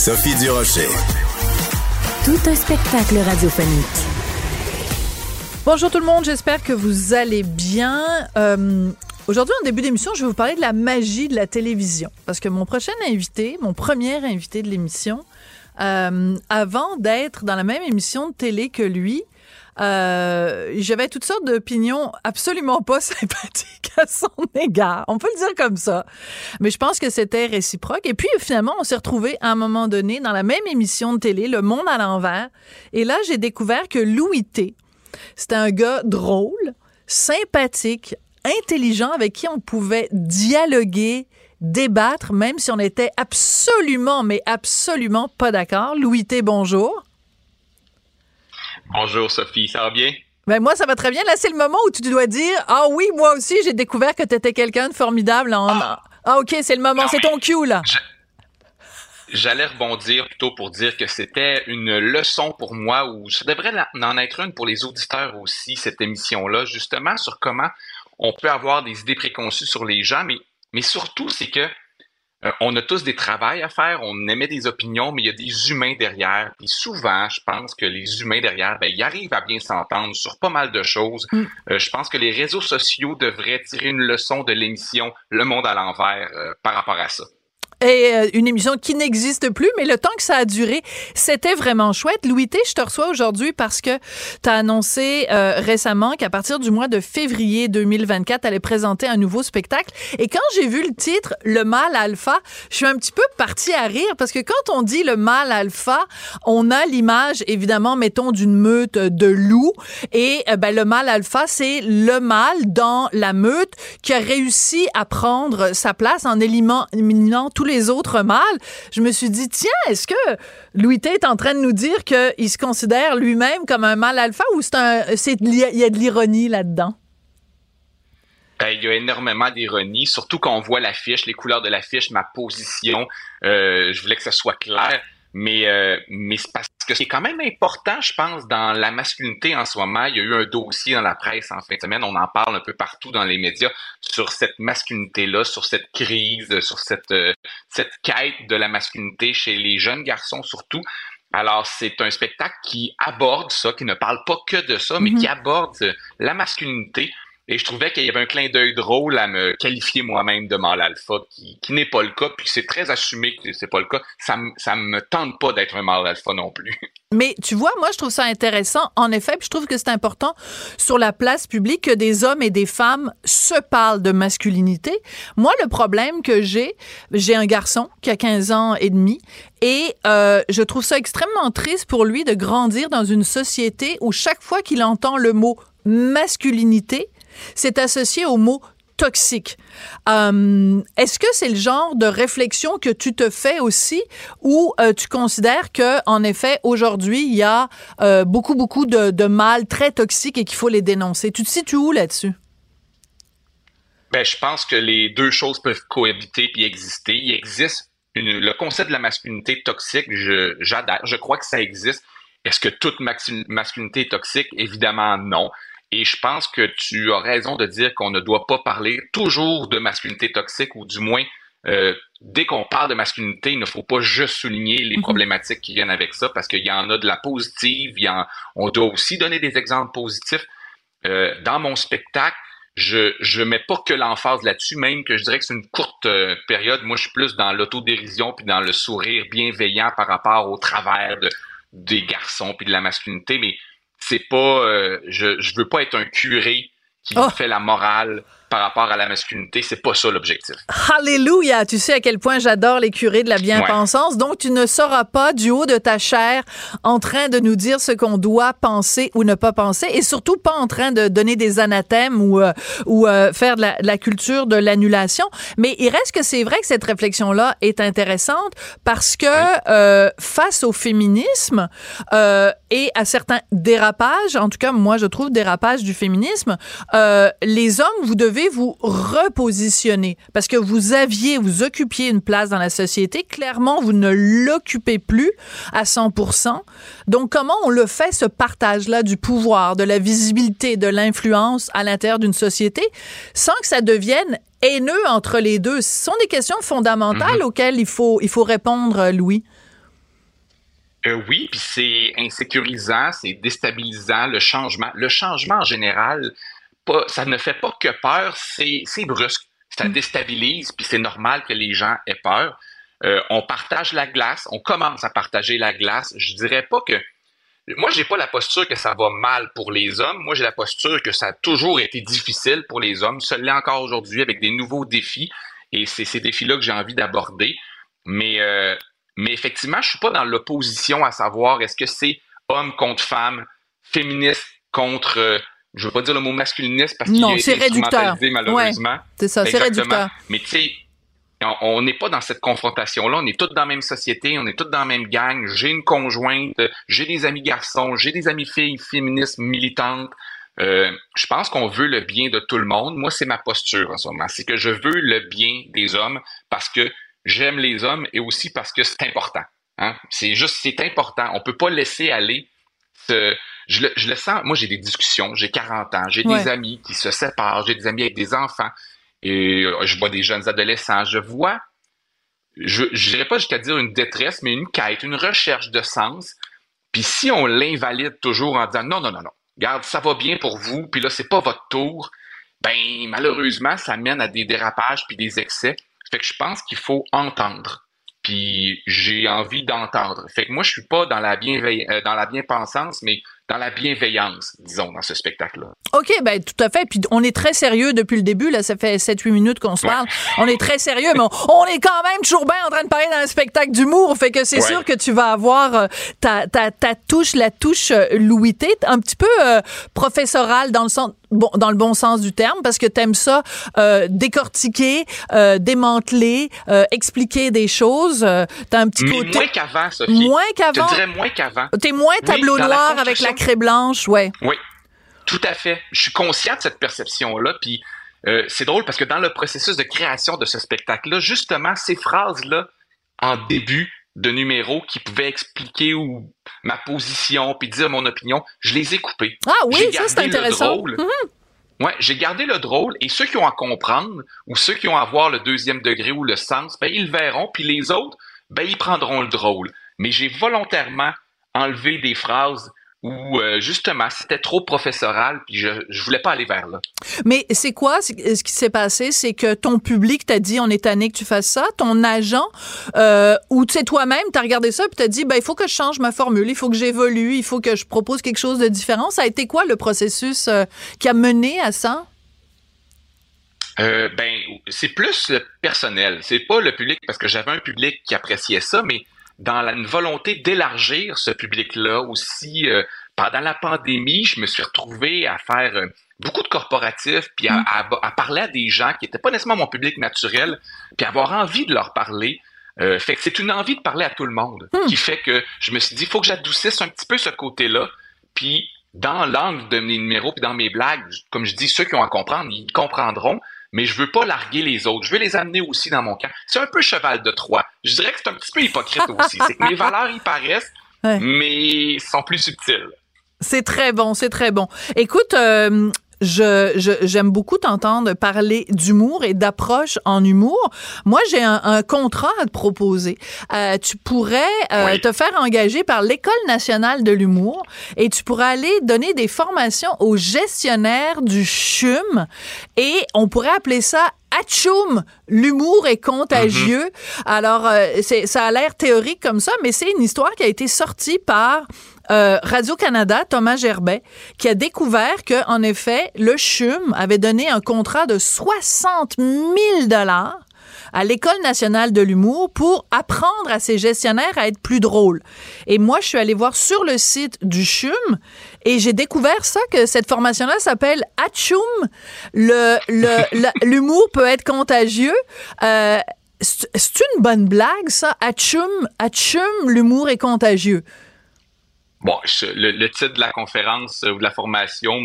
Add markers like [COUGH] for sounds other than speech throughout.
Sophie Durocher. Tout un spectacle radiophonique. Bonjour tout le monde, j'espère que vous allez bien. Euh, Aujourd'hui, en début d'émission, je vais vous parler de la magie de la télévision. Parce que mon prochain invité, mon premier invité de l'émission, euh, avant d'être dans la même émission de télé que lui, euh, j'avais toutes sortes d'opinions absolument pas [LAUGHS] sympathiques à son égard. On peut le dire comme ça. Mais je pense que c'était réciproque. Et puis, finalement, on s'est retrouvés à un moment donné dans la même émission de télé, Le Monde à l'envers. Et là, j'ai découvert que Louis T, c'était un gars drôle, sympathique, intelligent avec qui on pouvait dialoguer, débattre, même si on était absolument, mais absolument pas d'accord. Louis T, bonjour. Bonjour Sophie, ça va bien? Ben moi, ça va très bien. Là, c'est le moment où tu dois dire Ah oui, moi aussi, j'ai découvert que tu étais quelqu'un de formidable. Ah. ah. OK, c'est le moment, c'est ton cue, là. J'allais rebondir plutôt pour dire que c'était une leçon pour moi, ou ça devrait en être une pour les auditeurs aussi, cette émission-là, justement, sur comment on peut avoir des idées préconçues sur les gens, mais, mais surtout, c'est que euh, on a tous des travails à faire, on émet des opinions, mais il y a des humains derrière. Puis souvent, je pense que les humains derrière, ben, ils arrivent à bien s'entendre sur pas mal de choses. Mm. Euh, je pense que les réseaux sociaux devraient tirer une leçon de l'émission Le Monde à l'envers euh, par rapport à ça et euh, une émission qui n'existe plus, mais le temps que ça a duré, c'était vraiment chouette. Louis T, je te reçois aujourd'hui parce que tu as annoncé euh, récemment qu'à partir du mois de février 2024, tu allais présenter un nouveau spectacle. Et quand j'ai vu le titre, Le mal alpha, je suis un petit peu partie à rire parce que quand on dit le mal alpha, on a l'image, évidemment, mettons, d'une meute de loups. Et euh, ben, le mal alpha, c'est le mal dans la meute qui a réussi à prendre sa place en éliminant tous les les autres mâles, je me suis dit, tiens, est-ce que Louis T est en train de nous dire qu'il se considère lui-même comme un mâle alpha ou il y a de l'ironie là-dedans? Ben, il y a énormément d'ironie, surtout quand on voit l'affiche, les couleurs de l'affiche, ma position. Euh, je voulais que ça soit clair. Mais, euh, mais c'est parce que c'est quand même important, je pense, dans la masculinité en ce moment. Il y a eu un dossier dans la presse en fin de semaine, on en parle un peu partout dans les médias sur cette masculinité-là, sur cette crise, sur cette, euh, cette quête de la masculinité chez les jeunes garçons surtout. Alors, c'est un spectacle qui aborde ça, qui ne parle pas que de ça, mais qui mm-hmm. aborde la masculinité et je trouvais qu'il y avait un clin d'œil drôle à me qualifier moi-même de mâle alpha, qui, n'est pas le cas, puis c'est très assumé que c'est pas le cas. Ça, ça me tente pas d'être un mâle alpha non plus. [LAUGHS] Mais tu vois, moi, je trouve ça intéressant, en effet, puis je trouve que c'est important sur la place publique que des hommes et des femmes se parlent de masculinité. Moi, le problème que j'ai, j'ai un garçon qui a 15 ans et demi, et euh, je trouve ça extrêmement triste pour lui de grandir dans une société où chaque fois qu'il entend le mot masculinité, c'est associé au mot toxique. Euh, est-ce que c'est le genre de réflexion que tu te fais aussi ou euh, tu considères que en effet aujourd'hui il y a euh, beaucoup beaucoup de, de mal très toxiques et qu'il faut les dénoncer? Tu te situes où là-dessus? Ben je pense que les deux choses peuvent cohabiter puis exister. Il existe le concept de la masculinité toxique. Je j'adhère. Je crois que ça existe. Est-ce que toute masculinité est toxique? Évidemment non. Et je pense que tu as raison de dire qu'on ne doit pas parler toujours de masculinité toxique ou du moins euh, dès qu'on parle de masculinité, il ne faut pas juste souligner les mhm. problématiques qui viennent avec ça parce qu'il y en a de la positive, il y en, on doit aussi donner des exemples positifs. Euh, dans mon spectacle, je je mets pas que l'emphase là-dessus, même que je dirais que c'est une courte euh, période. Moi, je suis plus dans l'autodérision puis dans le sourire bienveillant par rapport au travers de, des garçons puis de la masculinité, mais c'est pas, euh, je, je veux pas être un curé qui oh. fait la morale par rapport à la masculinité. C'est pas ça l'objectif. Alléluia! Tu sais à quel point j'adore les curés de la bien-pensance. Donc, tu ne seras pas du haut de ta chair en train de nous dire ce qu'on doit penser ou ne pas penser et surtout pas en train de donner des anathèmes ou, euh, ou euh, faire de la, culture de l'annulation. Mais il reste que c'est vrai que cette réflexion-là est intéressante parce que euh, face au féminisme et à certains dérapages, en tout cas, moi, je trouve dérapages du féminisme, les hommes, vous devez vous repositionner parce que vous aviez, vous occupiez une place dans la société. Clairement, vous ne l'occupez plus à 100%. Donc, comment on le fait, ce partage-là du pouvoir, de la visibilité, de l'influence à l'intérieur d'une société sans que ça devienne haineux entre les deux? Ce sont des questions fondamentales mhm. auxquelles il faut, il faut répondre, Louis. Euh, oui, puis c'est insécurisant, c'est déstabilisant, le changement. Le changement en général, ça ne fait pas que peur, c'est brusque. Ça mm. déstabilise, puis c'est normal que les gens aient peur. Euh, on partage la glace, on commence à partager la glace. Je dirais pas que moi, j'ai pas la posture que ça va mal pour les hommes. Moi, j'ai la posture que ça a toujours été difficile pour les hommes. Ça l'est encore aujourd'hui avec des nouveaux défis. Et c'est ces défis-là que j'ai envie d'aborder. Mais, euh, mais effectivement, je suis pas dans l'opposition à savoir est-ce que c'est homme contre femme, féministe contre euh, je veux pas dire le mot masculiniste parce qu'il est, réducteur malheureusement. c'est ça, c'est réducteur. Mais tu sais, on n'est pas dans cette confrontation-là. On est tous dans la même société, on est tous dans la même gang. J'ai une conjointe, j'ai des amis garçons, j'ai des amis filles féministes militantes. Euh, je pense qu'on veut le bien de tout le monde. Moi, c'est ma posture en ce moment. C'est que je veux le bien des hommes parce que j'aime les hommes et aussi parce que c'est important. Hein? C'est juste, c'est important. On peut pas laisser aller ce, je le, sens, moi j'ai des discussions, j'ai 40 ans, j'ai des amis qui se séparent, j'ai des amis avec des enfants, et euh, je vois des jeunes adolescents, je vois, je ne dirais pas jusqu'à dire une détresse, mais une quête, une recherche de sens. Puis si on l'invalide toujours en disant non, non, non, non, regarde, ça va bien pour vous, puis là, c'est pas votre tour, ben malheureusement, ça mène à des dérapages puis des excès. Fait que je pense qu'il faut entendre. Puis j'ai envie d'entendre. Fait que moi, je suis pas dans la bienveillance, euh, dans la bien-pensance, mais dans la bienveillance, disons, dans ce spectacle-là. OK, ben tout à fait. Puis on est très sérieux depuis le début. Là, ça fait 7-8 minutes qu'on se parle. On est très sérieux, mais on, est quand même toujours bien en train de parler d'un spectacle d'humour. Fait que c'est sûr que tu vas avoir euh, ta, ta, ta, touche, la touche euh, Louis un petit peu euh, professorale dans le sens bon, dans le bon sens du terme, parce que t'aimes ça euh, décortiquer, euh, démanteler, euh, expliquer des choses. Euh, t'as un petit côté moins qu'avant, Sophie. Moins qu'avant. Je dirais moins qu'avant. T'es moins tableau noir avec la craie blanche, ouais. Oui, tout à fait. Je suis conscient de cette perception-là, puis euh, c'est drôle parce que dans le processus de création de ce spectacle-là, justement, ces phrases-là en début de numéros qui pouvaient expliquer ou ma position puis dire mon opinion, je les ai coupés. Ah oui, ça c'est intéressant. Mhm. Ouais, j'ai gardé le drôle et ceux qui ont à comprendre ou ceux qui ont à voir le deuxième degré ou le sens, ben ils le verront puis les autres, ben ils prendront le drôle. Mais j'ai volontairement enlevé des phrases où euh, justement c'était trop professoral puis je je voulais pas aller vers là. Mais c'est quoi? Ce qui s'est passé c'est que ton public t'a dit on est tanné que tu fasses ça, ton agent euh, ou tu sais toi-même t'as regardé ça puis t'as dit ben il faut que je change ma formule, il faut que j'évolue, il faut que je propose quelque chose de différent. Ça a été quoi le processus euh, qui a mené à ça? Euh, ben c'est plus le personnel, c'est pas le public parce que j'avais un public qui appréciait ça mais dans la, une volonté d'élargir ce public-là aussi. Euh, pendant la pandémie, je me suis retrouvé à faire euh, beaucoup de corporatifs, puis à, à, parler à des gens qui n'étaient pas nécessairement mon public naturel, puis avoir envie de leur parler. Euh, fait que c'est une envie de parler à tout le monde hmm. qui fait que je me suis dit, il faut que j'adoucisse un petit peu ce côté-là. Puis dans l'angle de mes numéros, puis dans mes blagues, comme je dis, ceux qui ont à comprendre, ils comprendront mais je veux pas larguer les autres. Je veux les amener aussi dans mon camp. C'est un peu cheval de Troie. Je dirais que c'est un petit peu hypocrite aussi. C'est que mes [LAUGHS] valeurs y paraissent, mais sont plus subtiles. C'est très bon, c'est très bon. Écoute, euh, je, j'aime beaucoup t'entendre parler d'humour et d'approche en humour. Moi, j'ai un, contrat à te proposer. Euh, tu pourrais euh, te faire engager par l'École nationale de l'humour et tu pourrais aller donner des formations aux gestionnaires du CHUM et on pourrait appeler ça Atchoum, l'humour est contagieux. Mm-hmm. Alors, euh, c'est, ça a l'air théorique comme ça, mais c'est une histoire qui a été sortie par euh, Radio-Canada, Thomas Gerbet, qui a découvert que, en effet, le CHUM avait donné un contrat de 60 000 dollars à l'École nationale de l'humour pour apprendre à ses gestionnaires à être plus drôles. Et moi, je suis allée voir sur le site du CHUM et j'ai découvert ça, que cette formation-là s'appelle Atchoum. Le, [LAUGHS] l'humour peut être contagieux. Euh, c'est une bonne blague, ça? Atchoum, Atchoum, l'humour est contagieux. Bon, le, titre de la conférence euh, ou de la formation,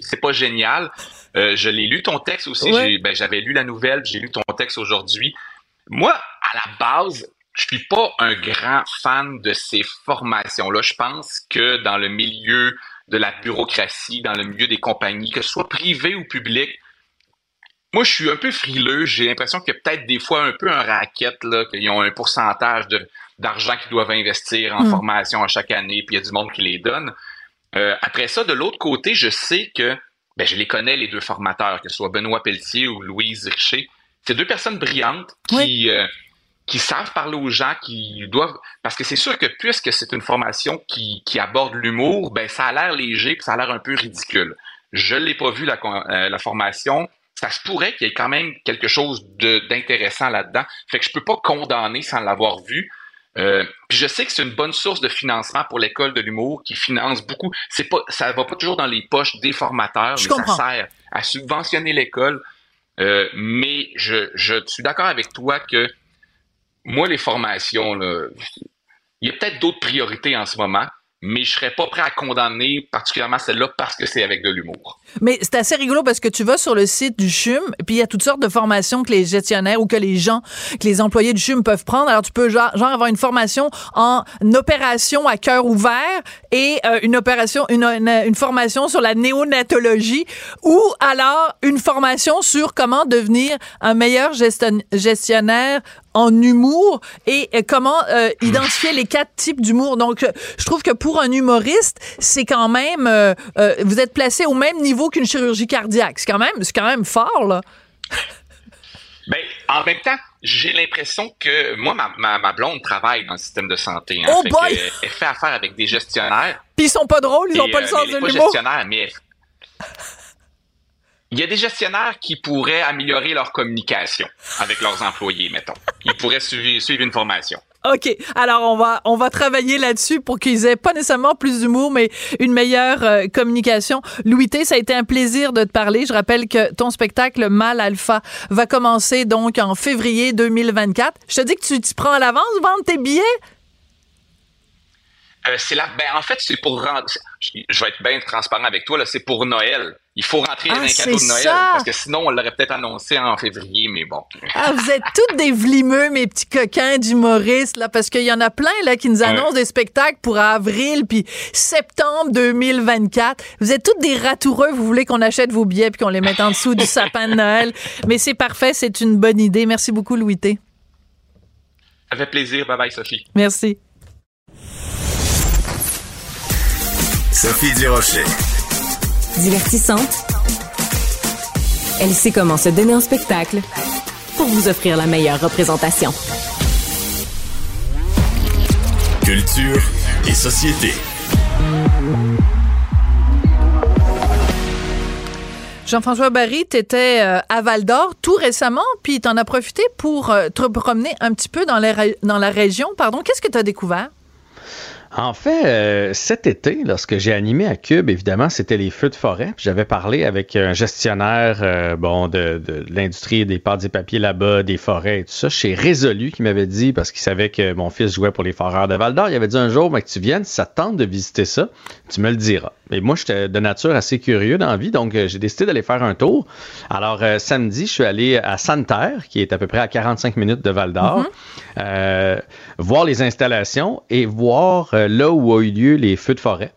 c'est pas génial. Euh, je l'ai lu ton texte aussi. Ben, j'avais lu la nouvelle, j'ai lu ton texte aujourd'hui. Moi, à la base, je suis pas un grand fan de ces formations-là. Je pense que dans le milieu de la bureaucratie, dans le milieu des compagnies, que ce soit privé ou public, moi, je suis un peu frileux. J'ai l'impression qu'il y a peut-être des fois un peu un racket, là, qu'ils ont un pourcentage d'argent qu'ils doivent investir en hmm. formation à chaque année, puis il y a du monde qui les donne. Euh, après ça, de l'autre côté, je sais que ben, je les connais, les deux formateurs, que ce soit Benoît Pelletier ou Louise Richer. C'est deux personnes brillantes qui, euh, qui savent parler aux gens, qui doivent. Parce que c'est sûr que puisque c'est une formation qui, qui aborde l'humour, ben ça a l'air léger puis ça a l'air un peu ridicule. Je l'ai pas vu la, euh, la formation. Ça se pourrait qu'il y ait quand même quelque chose d'intéressant là-dedans. Fait que je peux pas condamner sans l'avoir vu. Euh, puis je sais que c'est une bonne source de financement pour l'école de l'humour qui finance beaucoup. C'est pas, ça va pas toujours dans les poches des formateurs, mais ça sert à subventionner l'école. Euh, mais je, je suis d'accord avec toi que moi, les formations, là, il y a peut-être d'autres priorités en ce moment mais je serais pas prêt à condamner particulièrement celle-là parce que c'est avec de l'humour. Mais c'est assez rigolo parce que tu vas sur le site du CHUM, puis il y a toutes sortes de formations que les gestionnaires ou que les gens, que les employés du CHUM peuvent prendre. Alors tu peux genre, avoir une formation en opération à cœur ouvert et euh, une opération, une, formation sur la néonatologie ou alors une formation sur comment devenir un meilleur gestionnaire en humour et comment euh, identifier les quatre types d'humour. Donc, je trouve que pour un humoriste, c'est quand même, euh, euh, vous êtes placé au même niveau qu'une chirurgie cardiaque. C'est quand même, c'est quand même fort là. Ben, en même temps, j'ai l'impression que moi, ma, ma, blonde travaille dans le système de santé. Hein, oh boy! elle fait affaire avec des gestionnaires. Puis ils sont pas drôles, ils ont pas le sens de l'humour. Gestionnaires, mais il y a des gestionnaires qui pourraient améliorer leur communication avec leurs employés, mettons. Ils pourraient suivre, une formation. OK. Alors, on va, on va travailler là-dessus pour qu'ils aient pas nécessairement plus d'humour, mais une meilleure euh, communication. Louis T, ça a été un plaisir de te parler. Je rappelle que ton spectacle Mal Alpha va commencer donc en février 2024. Je te dis que tu t'y prends à l'avance, vendre tes billets? Euh, c'est là, ben, en fait, c'est pour rendre, je vais être bien transparent avec toi, là, c'est pour Noël. Il faut rentrer ah, dans les cadeaux de Noël. Parce que sinon, on l'aurait peut-être annoncé en février, mais bon. Ah, vous êtes tous des vlimeux, mes petits coquins d'humoristes, là, parce qu'il y en a plein, là, qui nous annoncent des spectacles pour avril puis septembre 2024. Vous êtes tous des ratoureux. Vous voulez qu'on achète vos billets puis qu'on les mette en dessous du sapin de Noël. Mais c'est parfait. C'est une bonne idée. Merci beaucoup, Louis T. Ça fait plaisir. Bye bye, Sophie. Merci. Sophie Durocher. Divertissante. Elle sait comment se donner en spectacle pour vous offrir la meilleure représentation. Culture et société. Jean-François Barry, tu étais euh, à Val d'Or tout récemment, puis tu en as profité pour euh, te promener un petit peu dans, dans la région. Pardon, qu'est-ce que tu as découvert? En fait, euh, cet été, lorsque j'ai animé à Cube, évidemment, c'était les feux de forêt. J'avais parlé avec un gestionnaire euh, bon, de, de l'industrie des pâtes et papiers là-bas, des forêts et tout ça, chez Résolu, qui m'avait dit, parce qu'il savait que mon fils jouait pour les foreurs de Val d'Or, il avait dit un jour, mais que tu viennes, ça tente de visiter ça, tu me le diras. Mais moi, j'étais de nature assez curieux dans la vie, donc euh, j'ai décidé d'aller faire un tour. Alors, samedi, je suis allé à Santerre, qui est à peu près à 45 minutes de Val d'Or, mm-hmm. voir les installations et voir là où ont eu lieu les feux de forêt.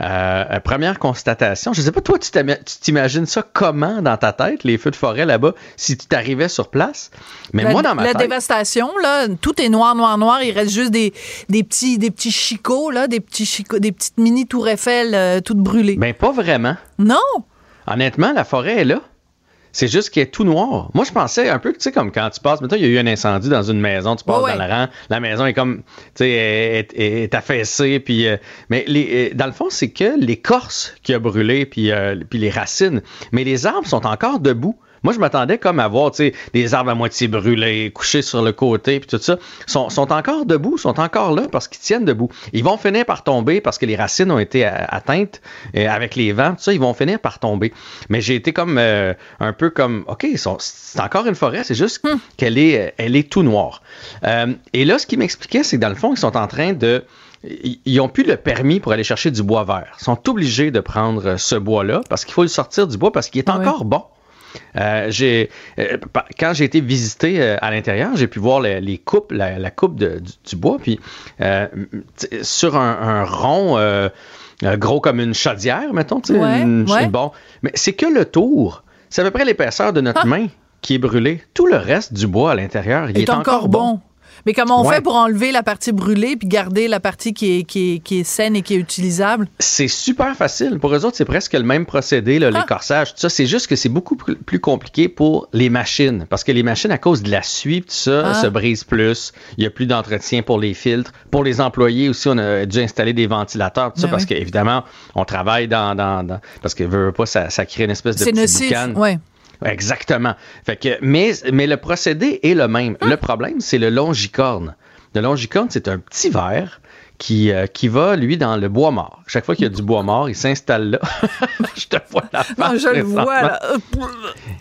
Euh, première constatation, je ne sais pas, toi, tu t'imagines ça comment dans ta tête, les feux de forêt là-bas, si tu t'arrivais sur place? Mais moi, dans ma la dévastation, là, tout est noir, noir, noir. Il reste juste des, des petits, des petits chicots, là, des, petits chicots, des petites mini tours Eiffel euh, toutes brûlées. Ben, pas vraiment. Non! Honnêtement, la forêt est là. C'est juste qu'il est tout noir. Moi, je pensais un peu, tu sais, comme quand tu passes, maintenant, il y a eu un incendie dans une maison, tu passes Ouais, dans le rang, la maison est comme, tu sais, est, est- est affaissée, puis, euh, mais les, euh, dans le fond, c'est que l'écorce qui a brûlé, puis, euh, puis les racines, mais les arbres sont encore debout. Moi, je m'attendais comme à voir, tu sais, des arbres à moitié brûlés, couchés sur le côté, puis tout ça. Sont, sont encore debout, sont encore là parce qu'ils tiennent debout. Ils vont finir par tomber parce que les racines ont été atteintes euh, avec les vents, tout ça, ils vont finir par tomber. Mais j'ai été comme euh, un peu comme, OK, c'est encore une forêt, c'est juste qu'elle est, elle est tout noire. Euh, et là, ce qui m'expliquait, c'est que dans le fond, ils sont en train de ils ils ont plus le permis pour aller chercher du bois vert. Ils sont obligés de prendre euh, ce bois-là parce qu'il faut le sortir du bois parce qu'il est Ah encore bon. Euh, j'ai, euh, quand j'ai été visiter euh, à l'intérieur, j'ai pu voir les, les coupes, la, la coupe de- du, du bois, puis euh, sur un, un rond gros comme une chaudière, mettons, Ouais, une- ouais. bon, mais c'est que le tour, c'est à peu près l'épaisseur de notre Ah. main qui est brûlée. Tout le reste du bois à l'intérieur, il est, est, encore bon. Mais comment on Ouais. fait pour enlever la partie brûlée puis garder la partie qui est, qui est, qui est saine et qui est utilisable? C'est super facile. Pour eux autres, c'est presque le même procédé, là, Ah. l'écorçage, tout ça. C'est juste que c'est beaucoup plus compliqué pour les machines. Parce que les machines, à cause de la suie, tout ça, Ah. se brisent plus. Il n'y a plus d'entretien pour les filtres. Pour les employés aussi, on a dû installer des ventilateurs, tout ça, Ben parce oui. qu'évidemment, on travaille dans, dans, dans- Parce que veut, veut pas, ça, ça crée une espèce de C'est petit nocif. boucan. Ouais. Exactement. Fait que, mais, mais le procédé est le même. Le problème, c'est le longicorne. Le longicorne, c'est un petit verre qui, euh, qui va, lui, dans le bois mort. Chaque fois qu'il y a du bois mort, il s'installe là. [LAUGHS] je te vois la Non, je le vois, là.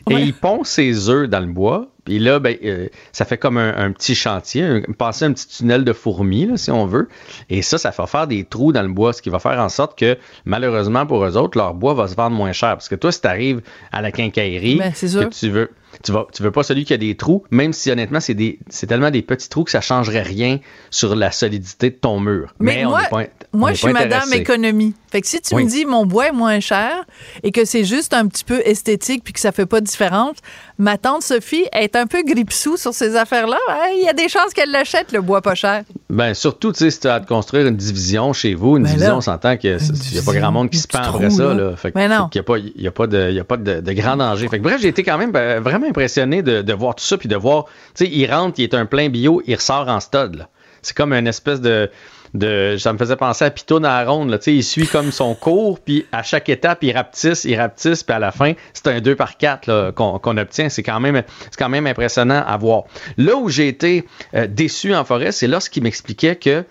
Et Ouais. il pond ses œufs dans le bois. Puis là, ben, euh, ça fait comme un, un petit chantier, un, passer un petit tunnel de fourmis, là, si on veut. Et ça, ça va faire des trous dans le bois, ce qui va faire en sorte que, malheureusement pour eux autres, leur bois va se vendre moins cher. Parce que toi, si tu arrives à la quincaillerie, Ben, c'est que tu veux, tu, vas, tu veux pas celui qui a des trous, même si honnêtement, c'est des, c'est tellement des petits trous que ça changerait rien sur la solidité de ton mur. Mais on moi- n'est pas, on Moi, je suis madame économie. Fait que si tu Oui. me dis mon bois est moins cher et que c'est juste un petit peu esthétique puis que ça fait pas de différence, ma tante Sophie est un peu gripsou sur ces affaires-là. Hein, Il y a des chances qu'elle l'achète, le bois pas cher. Ben, surtout, tu sais, si tu as à te construire une division chez vous, une Ben division, là, on s'entend qu'il n'y a pas grand monde qui se pend après ça. là. Fait, que- Ben non. fait qu'il n'y a pas, il y a pas, de, il y a pas de, de grand danger. Fait que, bref, j'ai été quand même ben, vraiment impressionné de, de voir tout ça, puis de voir, tu sais, il rentre, il est un plein bio, il ressort en stud. là. C'est comme une espèce de, de. Ça me faisait penser à Pitoun à la ronde. Là. Tu sais, Il suit comme son cours, puis à chaque étape, il rapetisse, il rapetisse, puis à la fin, c'est un 2 par 4 qu'on obtient. C'est quand, même, c'est quand même impressionnant à voir. Là où j'ai été euh, déçu en forêt, c'est lorsqu'il m'expliquait que,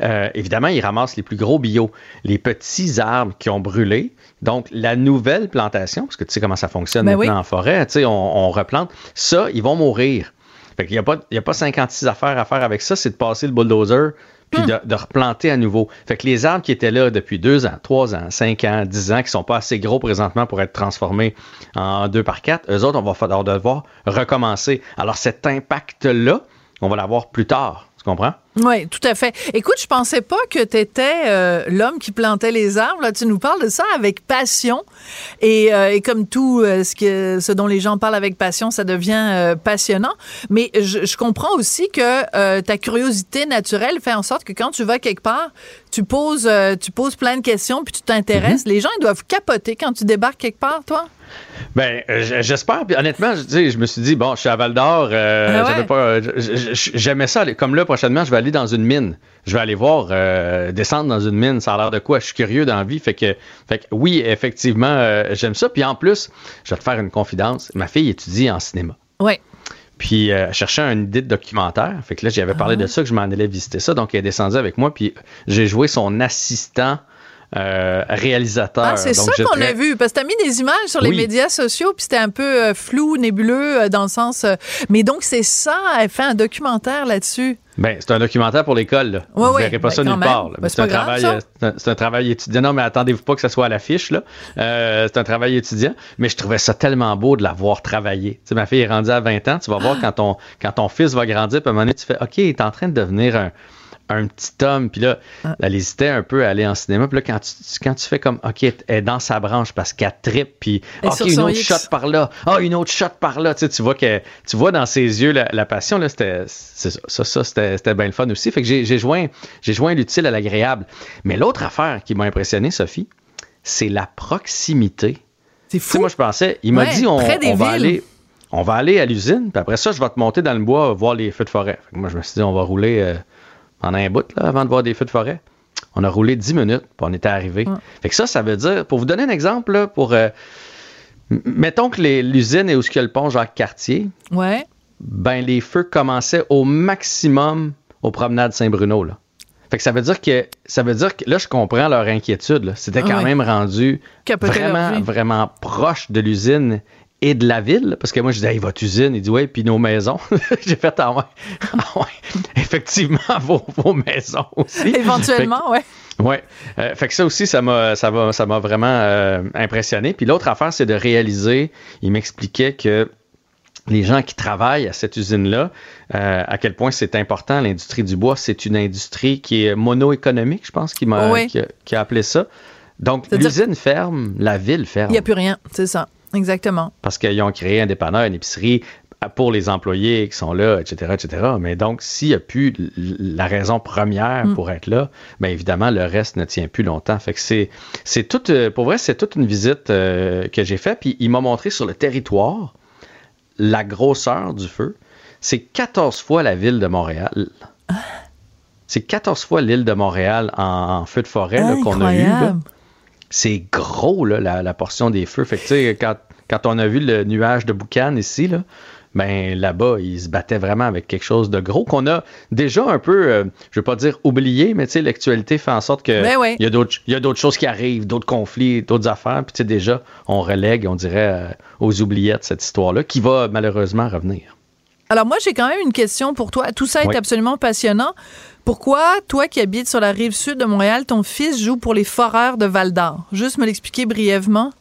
euh, évidemment, il ramasse les plus gros bio, les petits arbres qui ont brûlé. Donc, la nouvelle plantation, parce que tu sais comment ça fonctionne Ben maintenant oui. en forêt, tu sais, on, on replante, ça, ils vont mourir. Fait qu'il n'y a, pas- il y a pas 56 affaires à faire avec ça, c'est de passer le bulldozer puis de, de replanter à nouveau. Fait que les arbres qui étaient là depuis 2 ans, 3 ans, 5 ans, 10 ans, qui sont pas assez gros présentement pour être transformés en 2 par 4, eux autres, on va falloir devoir recommencer. Alors cet impact-là, on va l'avoir plus tard. Tu comprends? Oui, tout à fait. Écoute, je pensais pas que tu étais l'homme qui plantait les arbres. Là, tu nous parles de ça avec passion. Et, euh, et comme tout euh, ce, que, ce dont les gens parlent avec passion, ça devient euh, passionnant. Mais je, je comprends aussi que euh, ta curiosité naturelle fait en sorte que quand tu vas quelque part, tu poses, euh, tu poses plein de questions puis tu t'intéresses. Les gens, ils doivent capoter quand tu débarques quelque part, toi. Ben, euh, j'espère. Honnêtement, je, je me suis dit, bon, je suis à Val d'Or, euh, Ah ouais? euh, j'aimais ça. Comme là, prochainement, je vais aller dans une mine. Je vais aller voir, euh, descendre dans une mine. Ça a l'air de quoi? Je suis curieux dans la vie. Fait que, fait que oui, effectivement, euh, j'aime ça. Puis en plus, je vais te faire une confidence. Ma fille étudie en cinéma. Oui. Puis euh, elle cherchait un idée de documentaire. Fait que là, j'avais parlé Ah. de ça, que je m'en allais visiter ça. Donc, elle est descendue avec moi. Puis j'ai joué son assistant euh, réalisateur. Ah, c'est ça qu'on a vu. Parce que tu as mis des images sur les Oui. médias sociaux, puis c'était un peu euh, flou, nébuleux, euh, dans le sens. mais donc, c'est ça, elle fait un documentaire là-dessus. Ben, c'est un documentaire pour l'école. là. Ouais, vous ouais, verrez pas ben, ça nulle part. Ben, c'est un un- travail étudiant. Non, mais attendez-vous pas que ça soit à l'affiche. là. Euh, c'est un travail étudiant. Mais je trouvais ça tellement beau de la voir travailler. Tu sais, ma fille est rendue à 20 ans. Tu vas voir Ah. quand ton, quand ton fils va grandir, puis à un moment donné, tu fais OK, il est en train de devenir un, un petit homme. Puis là, Ah. elle hésitait un peu à aller en cinéma. Puis là, quand tu, quand tu fais comme OK, elle est dans sa branche parce qu'elle trippe, puis OK, une autre X. shot par là. Ah, une autre shot par là. Tu, sais, tu vois que tu vois dans ses yeux la, la passion. Là, c'était c'est ça, ça, ça, c'était, bien le fun aussi. Fait que j'ai, joint, joint l'utile à l'agréable. Mais l'autre affaire qui m'a impressionné, Sophie, c'est la proximité C'est Tu sais, fou. moi, je pensais, il m'a Ouais, dit, on, va aller, on va aller à l'usine, puis après ça, je vais te monter dans le bois voir les feux de forêt. Moi, je me suis dit, on va rouler euh, en un bout, là, avant de voir des feux de forêt. On a roulé 10 minutes, puis on était arrivé. Fait que ça, ça veut dire, pour vous donner un exemple, là, pour, euh, mettons que l'usine est où il y a le pont Jacques-Cartier, Ouais. ben les feux commençaient au maximum aux promenades Saint-Bruno, là. Fait que ça veut dire que ça veut dire que là je comprends leur inquiétude. C'était Ah quand même rendu vraiment vraiment proche de l'usine et de la ville. Parce que moi je disais hey, votre usine, il dit ouais puis nos maisons. [LAUGHS] J'ai fait ah ouais, ah ouais. [LAUGHS] effectivement [LAUGHS] vos, vos maisons aussi. Éventuellement, ouais. Ouais. Euh, fait que ça aussi, ça m'a, ça ça m'a vraiment euh, impressionné. Puis l'autre affaire, c'est de réaliser. Il m'expliquait que les gens qui travaillent à cette usine-là, euh, à quel point c'est important, l'industrie du bois, c'est une industrie qui est mono-économique, je pense, qui m'a, Oui. qui a, qui a appelé ça. Donc, l'usine ferme, la ville ferme. Il n'y a plus rien, c'est ça. Exactement. Parce qu'ils ont créé un dépanneur, une épicerie pour les employés qui sont là, etc., etc. Mais donc, s'il n'y a plus la raison première Mm. pour être là, bien évidemment, le reste ne tient plus longtemps. Fait que c'est, c'est toute, euh, pour vrai, c'est toute une visite euh, que j'ai faite. Puis il m'a montré sur le territoire la grosseur du feu. C'est 14 fois la ville de Montréal. C'est 14 fois l'île de Montréal en, en feu de forêt là, qu'on a eu. là. C'est gros, là, la, la portion des feux. Fait que, tu sais, quand, quand on a vu le nuage de boucan ici, là, ben là-bas, ils se battaient vraiment avec quelque chose de gros qu'on a déjà un peu, euh, je veux pas dire oublié, mais tu sais, l'actualité fait en sorte que Ben ouais. il y a d'autres il y a d'autres choses qui arrivent, d'autres conflits, d'autres affaires, puis tu sais, déjà, on relègue, on dirait, euh, aux oubliettes cette histoire-là, qui va malheureusement revenir. Alors moi, j'ai quand même une question pour toi. Tout ça est Oui. absolument passionnant. Pourquoi, toi qui habites sur la rive sud de Montréal, ton fils joue pour les Foreurs de Val-d'Or? Juste me l'expliquer brièvement.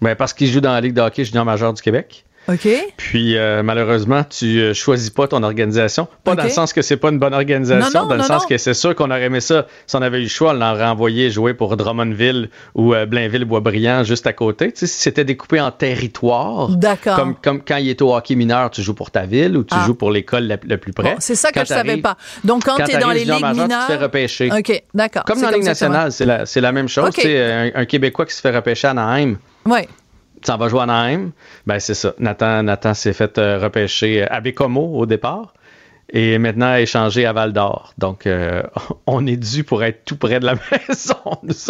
Ben, parce qu'ils jouent dans la Ligue de hockey junior majeur du Québec. OK? Puis euh, malheureusement, tu euh, choisis pas ton organisation. Pas dans le sens que c'est pas une bonne organisation, Non, non, dans le sens que c'est sûr qu'on aurait aimé ça. Si on avait eu le choix, on l'aurait envoyé jouer pour Drummondville ou euh, Blainville-Boisbriand juste à côté. Tu sais, si c'était découpé en territoire, D'accord. comme, comme quand il est au hockey mineur, tu joues pour ta ville ou tu Ah. joues pour l'école la- le plus près. Bon, c'est ça que Quand je savais pas. Donc, quand, Quand tu es dans les ligues mineures... tu te fais repêcher. OK, d'accord. Comme dans la Ligue nationale, c'est la, même chose. Ok. Tu sais, Un, un Québécois qui se fait repêcher à Anaheim. Oui. S'en vas jouer à Anaheim, ben c'est ça. Nathan, Nathan s'est fait euh, repêcher à Bécomo au départ et maintenant échangé à Val d'Or. Donc, euh, [LAUGHS] on est dû pour être tout près de la [LAUGHS] maison.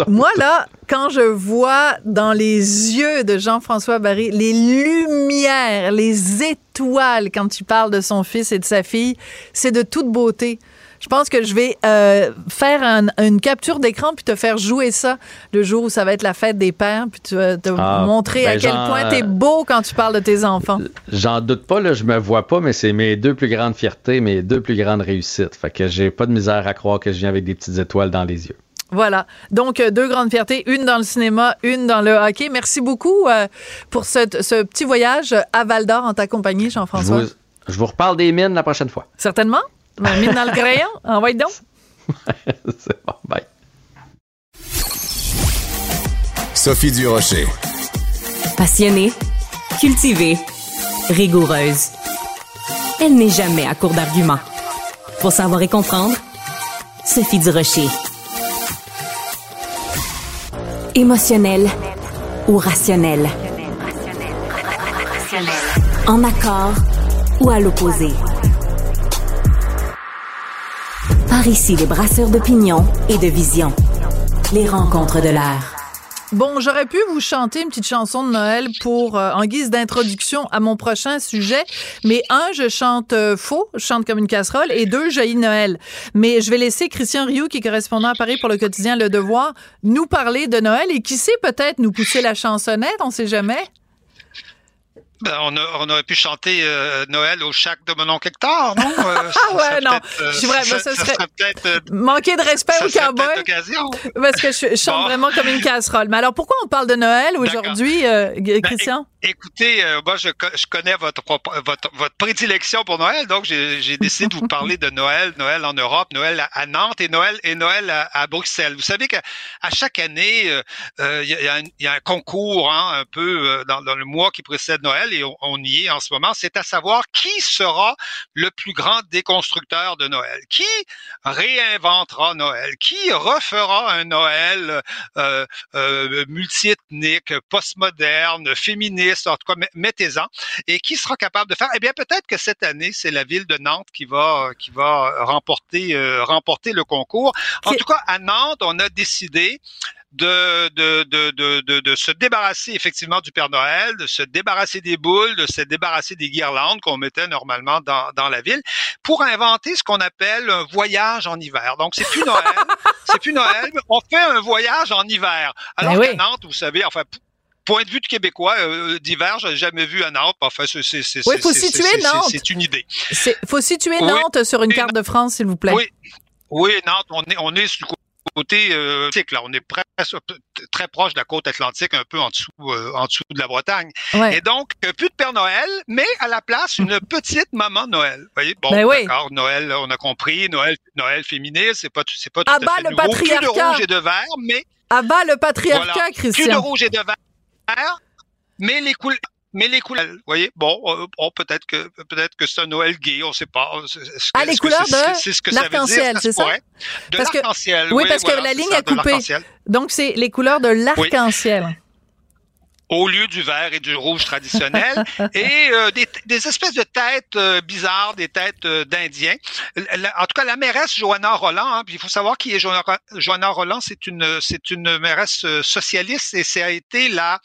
Moi, là, quand je vois dans les yeux de Jean-François Barry les lumières, les étoiles quand tu parles de son fils et de sa fille, c'est de toute beauté. Je pense que je vais euh, faire un- une capture d'écran puis te faire jouer ça le jour où ça va être la fête des pères, puis tu vas te Ah, montrer à ben, quel point t'es beau quand tu parles de tes enfants. J'en doute pas, là, je me vois pas, mais c'est mes deux plus grandes fiertés, mes deux plus grandes réussites. Fait que j'ai pas de misère à croire que je viens avec des petites étoiles dans les yeux. Voilà. Donc, euh, deux grandes fiertés, une dans le cinéma, une dans le hockey. Merci beaucoup euh, pour ce, ce petit voyage à Val d'Or en ta compagnie, Je Jean-François. vous, je vous reparle des mines la prochaine fois. Certainement. Mine dans le crayon? Envoie donc? [LAUGHS] c'est bon, bye. Sophie Durocher. Passionnée, cultivée, rigoureuse. Elle n'est jamais à court d'arguments. Pour savoir et comprendre, Sophie Durocher. Émotionnelle ou rationnelle. En accord ou à l'opposé? Par ici, les brasseurs d'opinion et de vision. Les rencontres de l'air. Bon, j'aurais pu vous chanter une petite chanson de Noël pour euh, en guise d'introduction à mon prochain sujet, mais un, je chante euh, faux, je chante comme une casserole, et deux, jaillit Noël. Mais je vais laisser Christian Rioux, qui est correspondant à Paris pour le quotidien Le Devoir, nous parler de Noël et qui sait peut-être nous pousser la chansonnette, on sait jamais. Ben, on, a- on aurait pu chanter euh, Noël au chac de mon oncle Hector, non? Euh, [LAUGHS] ça ouais, non. peut-être, euh, vraiment- ça, ça serait- peut-être euh, Manquer de respect ça au cowboy, parce que je, je chante Bon. vraiment comme une casserole. Mais alors, pourquoi on parle de Noël aujourd'hui, euh, G- Christian? Écoutez, euh, moi, je, je connais votre, votre, votre prédilection pour Noël, donc j'ai décidé de vous parler de Noël, Noël en Europe, Noël à, Nantes et Noël et Noël à, Bruxelles. Vous savez qu'à chaque année, euh, euh, il y, a, y, a, un concours hein, un peu dans, dans, le mois qui précède Noël et on, y est en ce moment. C'est à savoir qui sera le plus grand déconstructeur de Noël, qui réinventera Noël, qui refera un Noël euh, euh, multiethnique, postmoderne, féministe en tout cas, mettez-en. Et qui sera capable de faire? Eh bien, peut-être que cette année, c'est la ville de Nantes qui va, qui va remporter, euh, remporter le concours. En tout cas, à Nantes, on a décidé de, de, de, de, de, se débarrasser effectivement du Père Noël, de se débarrasser des boules, de se débarrasser des guirlandes qu'on mettait normalement dans, dans la ville, pour inventer ce qu'on appelle un voyage en hiver. Donc c'est plus Noël, [LAUGHS] c'est plus Noël, mais on fait un voyage en hiver. Alors ben qu'à Nantes, vous savez, enfin point de vue de Québécois, euh, d'hiver, j'ai jamais vu à Nantes. Enfin, c'est oui, faut situer Nantes. C'est une idée. Faut situer Nantes sur une carte de France, s'il vous plaît. Oui, oui, Nantes, on est on est du côté euh, là, on est presque très proche de la côte atlantique, un peu en dessous, euh, en dessous de la Bretagne. Et donc, euh, plus de Père Noël, mais à la place une petite maman Noël. Vous voyez, bon, ben d'accord, Noël, on a compris, Noël, Noël féministe, c'est pas, c'est pas tout à fait le nouveau. Patriarcat. Plus de rouge et de vert, mais abat le patriarcat, Christian. Plus de rouge et de vert, mais les couleurs mais les couleurs, vous voyez, bon, euh, bon peut-être que peut-être que c'est un Noël gay, on ne sait pas. ah, les couleurs de l'arc-en-ciel, c'est ça? De l'arc-en-ciel. Oui, parce que la ligne est coupée. Donc, c'est les couleurs de l'arc-en-ciel au lieu du vert et du rouge traditionnel, [LAUGHS] et euh, des, des, espèces de têtes euh, bizarres, des têtes euh, d'Indiens. En tout cas, la mairesse Johanna Roland, hein, puis il faut savoir qui est Johanna, Johanna Roland, c'est une c'est une mairesse socialiste et c'est a été la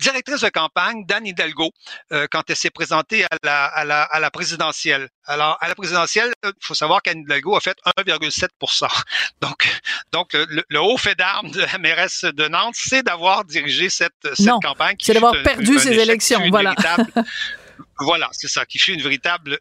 directrice de campagne d'Anne Hidalgo quand elle s'est présentée à la, à la, à la présidentielle. Alors, à la présidentielle, il faut savoir qu'Anne Hidalgo a fait 1,7% [LAUGHS] Donc, donc le, haut fait d'armes de la mairesse de Nantes, c'est d'avoir dirigé cette, cette campagne c'est d'avoir perdu ces élections. Voilà. [LAUGHS] voilà, c'est ça, qui fut une véritable,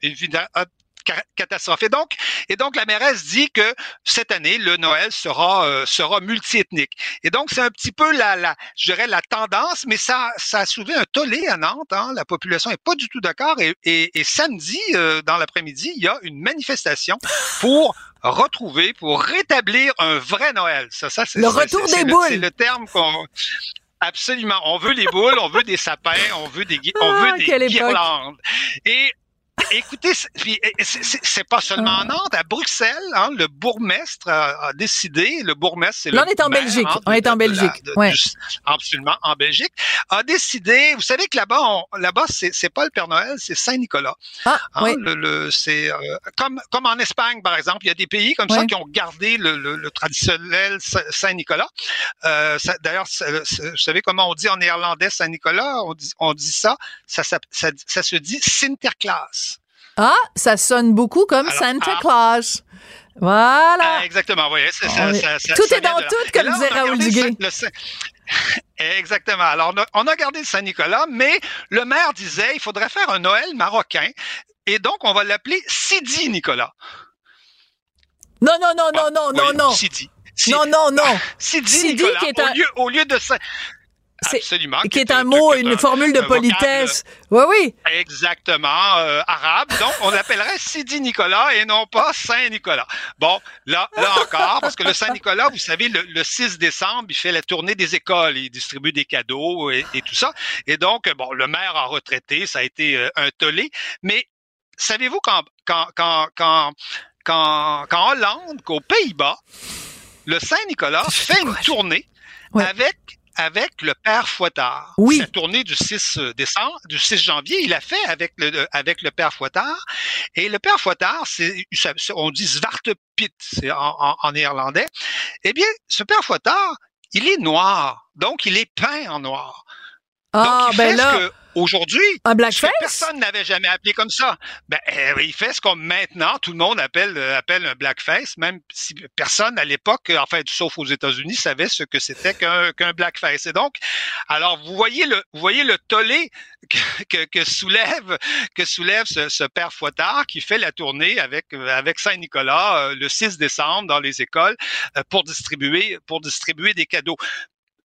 catastrophe. Et donc, et donc la mairesse dit que cette année le Noël sera euh, sera multiethnique. Et donc c'est un petit peu la, la je dirais la tendance, mais ça ça a soulevé un tollé à Nantes. Hein. La population est pas du tout d'accord. Et, et, samedi euh, dans l'après-midi, il y a une manifestation pour retrouver, pour rétablir un vrai Noël. Ça, ça c'est le retour des boules. C'est le terme qu'on Absolument. On veut des boules, on veut des sapins, on veut des, on veut ah, des guirlandes. Et Écoutez, c'est pas seulement en ah. Nantes, à Bruxelles, hein, le bourgmestre a, décidé, le bourgmestre, c'est le Là, on est en Belgique, hein, on est en Belgique, absolument en Belgique, a décidé, vous savez que là-bas, là-bas, c'est pas le Père Noël, c'est Saint-Nicolas. Ah, hein, oui. le, c'est euh, comme comme en Espagne, par exemple, il y a des pays comme ça qui ont gardé le, le, traditionnel Saint-Nicolas. Euh, D'ailleurs, vous savez comment on dit en néerlandais Saint-Nicolas? On dit, on dit ça, ça, ça, ça, ça se dit Sinterklaas. Ah, ça sonne beaucoup comme Santa ah. Claus. Voilà. Ah, exactement, oui. tout est dans tout, comme disait Raoul Duguay. [LAUGHS] Exactement. Alors, on a, gardé Saint-Nicolas, mais le maire disait il faudrait faire un Noël marocain. Et donc, on va l'appeler Sidi Nicolas. Non, non, non, non, non, non, non. Sidi. Non, non, non. [LAUGHS] Sidi, Nicolas. Qui est un... au, lieu, au lieu de Absolument. Qui est, un mot, une formule de politesse. Oui, oui. Exactement, euh, arabe. Donc, on l'appellerait Sidi Nicolas et non pas Saint-Nicolas. Bon, là, là encore, parce que le Saint-Nicolas, vous savez, le, 6 décembre, il fait la tournée des écoles, il distribue des cadeaux et, tout ça. Et donc, bon, le maire a retraité, ça a été euh, un tollé. Mais savez-vous quand, quand, quand, quand, quand, quand Hollande, qu'aux Pays-Bas, le Saint-Nicolas fait une tournée avec avec le père Fouettard. Oui. Sa tournée du 6 euh, décembre, du 6 janvier, il a fait avec le avec le père Fouettard. Et le père Fouettard, c'est on dit Zwartepit, c'est en, en, néerlandais. Eh bien, ce père Fouettard, il est noir, donc il est peint en noir. Ah, donc, il ben fait là. Ce que, Aujourd'hui, un blackface? personne n'avait jamais appelé comme ça. Ben, euh, il fait ce qu'on maintenant tout le monde appelle euh, appelle un blackface, même si personne à l'époque, enfin sauf aux États-Unis, savait ce que c'était qu'un blackface. Et donc, alors vous voyez le vous voyez le tollé que, que, soulève que soulève ce, ce, père Fouettard qui fait la tournée avec avec Saint Nicolas euh, le 6 décembre dans les écoles pour distribuer pour distribuer des cadeaux.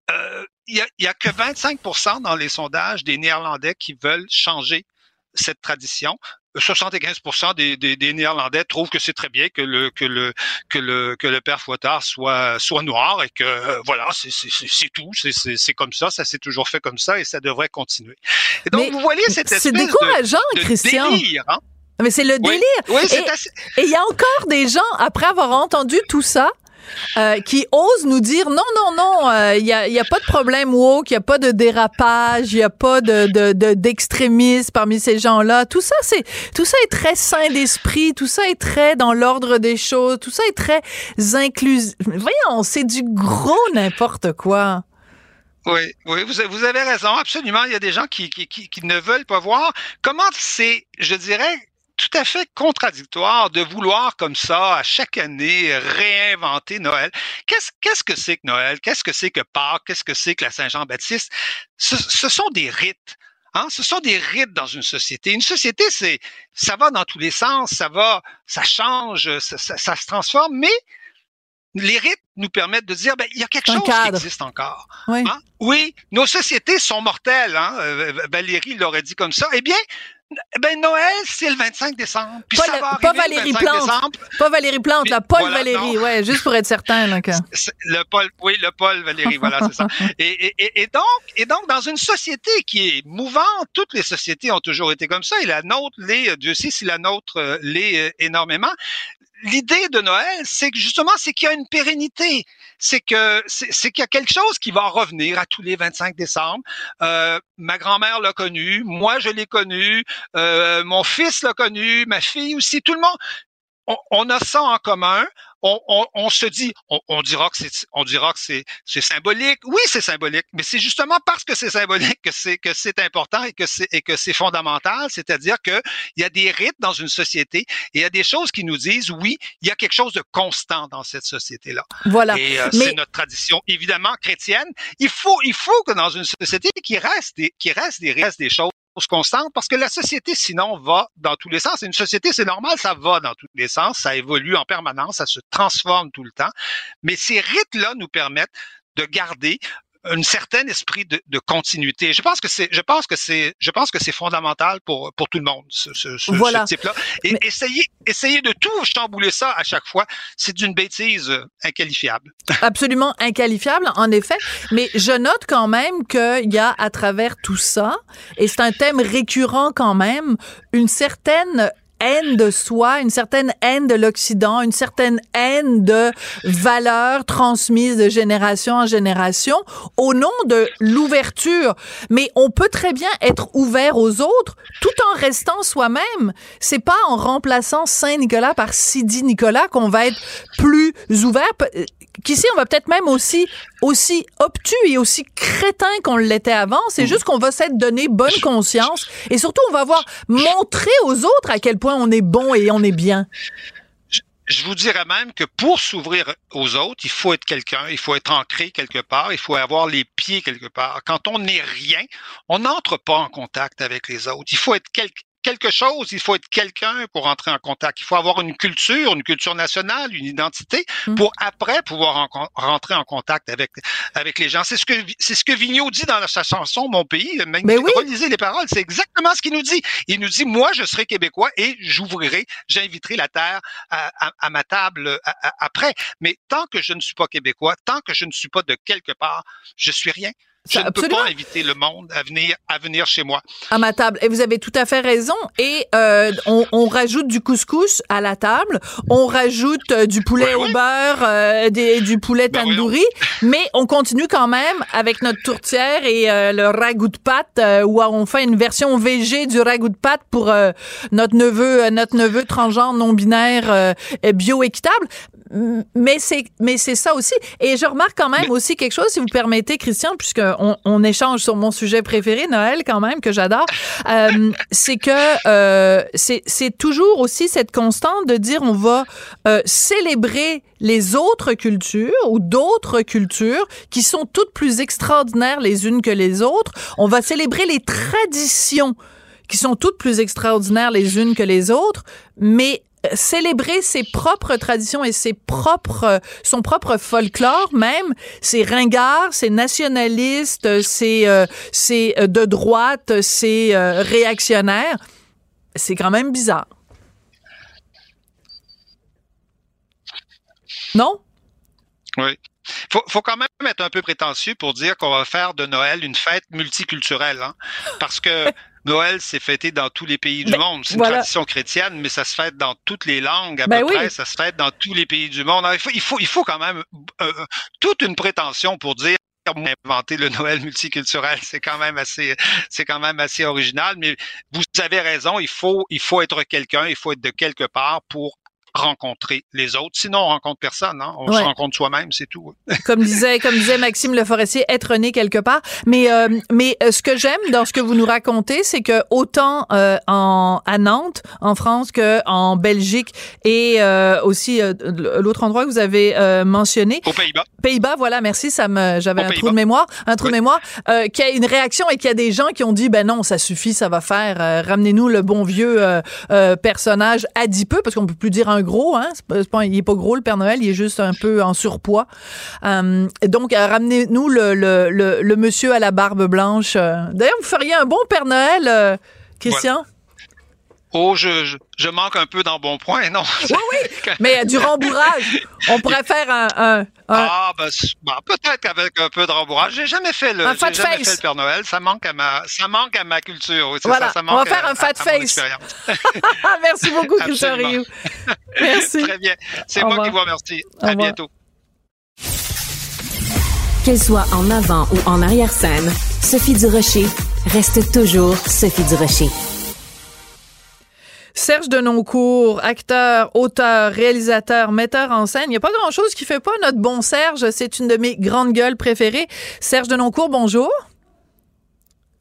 Euh, il y, a, y a que 25 dans les sondages des Néerlandais qui veulent changer cette tradition. 75 des, des, des, Néerlandais trouvent que c'est très bien que le que le que le que le père Fouettard soit soit noir et que euh, voilà c'est c'est tout c'est c'est comme ça ça s'est toujours fait comme ça et ça devrait continuer. Et donc vous voyez cette espèce décourageant, de, de Christian. délire. Hein? Mais c'est le délire. Oui, et il y a encore des gens après avoir entendu tout ça euh, qui osent nous dire non, non, non, il euh, n'y a, y a, pas de problème woke, il n'y a pas de dérapage, il n'y a pas de, de, d'extrémisme parmi ces gens-là. Tout ça, c'est, tout ça est très sain d'esprit, tout ça est très dans l'ordre des choses, tout ça est très inclusif. Voyons, c'est du gros n'importe quoi. Oui, oui, vous, avez raison, absolument. Il y a des gens qui, qui, qui ne veulent pas voir comment c'est, je dirais, tout à fait contradictoire de vouloir comme ça, à chaque année, réinventer Noël. Qu'est-ce, qu'est-ce que c'est que Noël? Qu'est-ce que c'est que Pâques? Qu'est-ce que c'est que la Saint-Jean-Baptiste? Ce, ce, sont des rites. Hein? Ce sont des rites dans une société. Une société, c'est, ça va dans tous les sens, ça va, ça change, ça, ça, se transforme, mais les rites nous permettent de dire, ben, il y a quelque chose qui existe encore. Oui. Hein? oui, nos sociétés sont mortelles. Hein? Euh, Valérie l'aurait dit comme ça. Eh bien, ben Noël, c'est le 25 décembre. Puis ça va pas Valérie Plante. Décembre. Pas Valérie Plante, la Paul Valérie, ouais, juste pour être certain. Là, [LAUGHS] Le Paul, oui, le Paul Valérie, voilà, c'est ça. [LAUGHS] Et, et, et, donc, et donc, dans une société qui est mouvante, toutes les sociétés ont toujours été comme ça, et la nôtre l'est, Dieu sait si la nôtre euh, l'est euh, énormément l'idée de Noël, c'est que justement, c'est qu'il y a une pérennité, c'est que c'est qu'il y a quelque chose qui va revenir à tous les 25 décembre. Euh, ma grand-mère l'a connu, moi je l'ai connu, euh, mon fils l'a connu, ma fille aussi, tout le monde. On, on a ça en commun on, se dit, on, dira que c'est, on dira que c'est, c'est symbolique. Oui, c'est symbolique, mais c'est justement parce que c'est symbolique que c'est que c'est important et que c'est et que c'est fondamental. C'est-à-dire que il y a des rites dans une société et il y a des choses qui nous disent, oui, il y a quelque chose de constant dans cette société-là. Voilà. Et euh, c'est notre tradition, évidemment chrétienne. Il faut, il faut que dans une société qui reste des, qui reste des restes des choses parce que la société, sinon, va dans tous les sens. une société, c'est normal, ça va dans tous les sens, ça évolue en permanence, ça se transforme tout le temps. Mais ces rites-là nous permettent de garder un certain esprit de, de, continuité. Je pense que c'est, je pense que c'est, je pense que c'est fondamental pour pour tout le monde ce, ce, ce type-là. Et essayer, essayer de tout chambouler ça à chaque fois, c'est d'une bêtise inqualifiable. [LAUGHS] Absolument inqualifiable, en effet. Mais je note quand même qu'il y a à travers tout ça, et c'est un thème récurrent quand même, une certaine haine de soi, une certaine haine de l'Occident, une certaine haine de valeurs transmises de génération en génération au nom de l'ouverture. Mais on peut très bien être ouvert aux autres tout en restant soi-même. C'est pas en remplaçant Saint-Nicolas par Sidi Nicolas qu'on va être plus ouvert qu'ici, on va peut-être même aussi, aussi obtus et aussi crétin qu'on l'était avant. C'est juste qu'on va s'être donné bonne conscience et surtout, on va voir montrer aux autres à quel point on est bon et on est bien. Je vous dirais même que pour s'ouvrir aux autres, il faut être quelqu'un, il faut être ancré quelque part, il faut avoir les pieds quelque part. Quand on n'est rien, on n'entre pas en contact avec les autres. Il faut être quelqu'un quelque chose, il faut être quelqu'un pour entrer en contact. Il faut avoir une culture, une culture nationale, une identité mmh. pour après pouvoir rentrer en contact avec avec les gens. C'est ce que c'est ce que Vigneault dit dans sa chanson Mon pays. Mais oui. Relisez les paroles, c'est exactement ce qu'il nous dit. Il nous dit moi je serai québécois et j'ouvrirai, j'inviterai la terre à, à, ma table après. Mais tant que je ne suis pas québécois, tant que je ne suis pas de quelque part, je suis rien. Je ne peux pas inviter le monde à venir, à venir chez moi. À ma table. Et vous avez tout à fait raison. Et euh, on, on, rajoute du couscous à la table. On rajoute euh, du poulet au beurre, euh, des, du poulet ben tandoori. mais on continue quand même avec notre tourtière et euh, le ragoût de pâte, où on fait une version VG du ragoût de pâte pour notre neveu, notre neveu transgenre non binaire bio-équitable mais c'est mais c'est ça aussi. Et je remarque quand même aussi quelque chose, si vous permettez, Christian, puisque on, on, échange sur mon sujet préféré, Noël, quand même que j'adore. [LAUGHS] Euh, c'est que euh, c'est c'est toujours aussi cette constante de dire on va euh, célébrer les autres cultures ou d'autres cultures qui sont toutes plus extraordinaires les unes que les autres. On va célébrer les traditions qui sont toutes plus extraordinaires les unes que les autres, mais célébrer ses propres traditions et ses propres, son propre folklore même, c'est ringard, c'est nationaliste, c'est c'est de droite, c'est réactionnaire. C'est quand même bizarre. Non? Oui. Faut, faut quand même être un peu prétentieux pour dire qu'on va faire de Noël une fête multiculturelle, hein? parce que [LAUGHS] Noël, c'est fêté dans tous les pays du ben, monde. C'est une tradition chrétienne, mais ça se fête dans toutes les langues à ben peu près. Ça se fête dans tous les pays du monde. il, faut, il, faut, il faut quand même euh, euh, toute une prétention pour dire inventer le Noël multiculturel, c'est quand même assez, c'est quand même assez original. Mais vous avez raison, il faut, il faut être quelqu'un, il faut être de quelque part pour rencontrer les autres. Sinon, on rencontre personne. Hein? On se rencontre soi-même, c'est tout. [LAUGHS] comme disait, comme disait Maxime Le Forestier, être né quelque part. Mais, euh, mais euh, ce que j'aime dans ce que vous nous racontez, c'est que autant euh, en à Nantes, en France, que en Belgique et aussi l'autre endroit que vous avez mentionné. Aux Pays-Bas. Pays-Bas, voilà, merci. Ça me, j'avais un trou de mémoire, un trou de mémoire. qu'il y a une réaction et qu'il y a des gens qui ont dit, ben non, ça suffit, ça va faire. ramenez-nous le bon vieux personnage adipeux, parce qu'on peut plus dire un hein? il est pas gros le Père Noël, il est juste un peu en surpoids. Euh, donc, euh, ramenez-nous le, le, monsieur à la barbe blanche. D'ailleurs, vous feriez un bon Père Noël, Christian? Oh, je, je, manque un peu dans bon point, non? [LAUGHS] Oui, oui, mais du rembourrage. On pourrait faire un... Ah, ben, ben, peut-être qu'avec un peu de rembourrage. J'ai jamais fait le, jamais fait le Père Noël. Ça manque à ma, ça manque à ma culture. Voilà, ça, ça manque on va faire un fat face. [LAUGHS] Merci beaucoup, Christian Rioux. [LAUGHS] Merci. Très bien. C'est moi qui vous remercie. À bientôt. Qu'elle soit en avant ou en arrière-scène, Sophie Durocher reste toujours Sophie Durocher. Serge Denoncourt, acteur, auteur, réalisateur, metteur en scène. Il n'y a pas grand-chose qui fait pas notre bon Serge. C'est une de mes grandes gueules préférées. Serge Denoncourt, bonjour.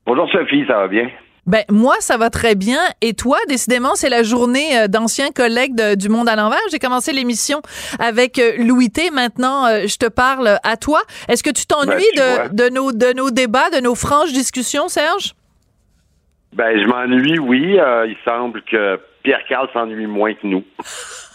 Bonjour Sophie, ça va bien? Ben moi, ça va très bien. Et toi, décidément, c'est la journée euh, d'anciens collègues du Monde à l'envers. J'ai commencé l'émission avec euh, Louis T. Maintenant, euh, je te parle à toi. Est-ce que tu t'ennuies ben, de, de, nos, de nos débats, de nos franches discussions, Serge? Ben, je m'ennuie, oui. Euh, il semble que Pierre Carl s'ennuie moins que nous. [LAUGHS]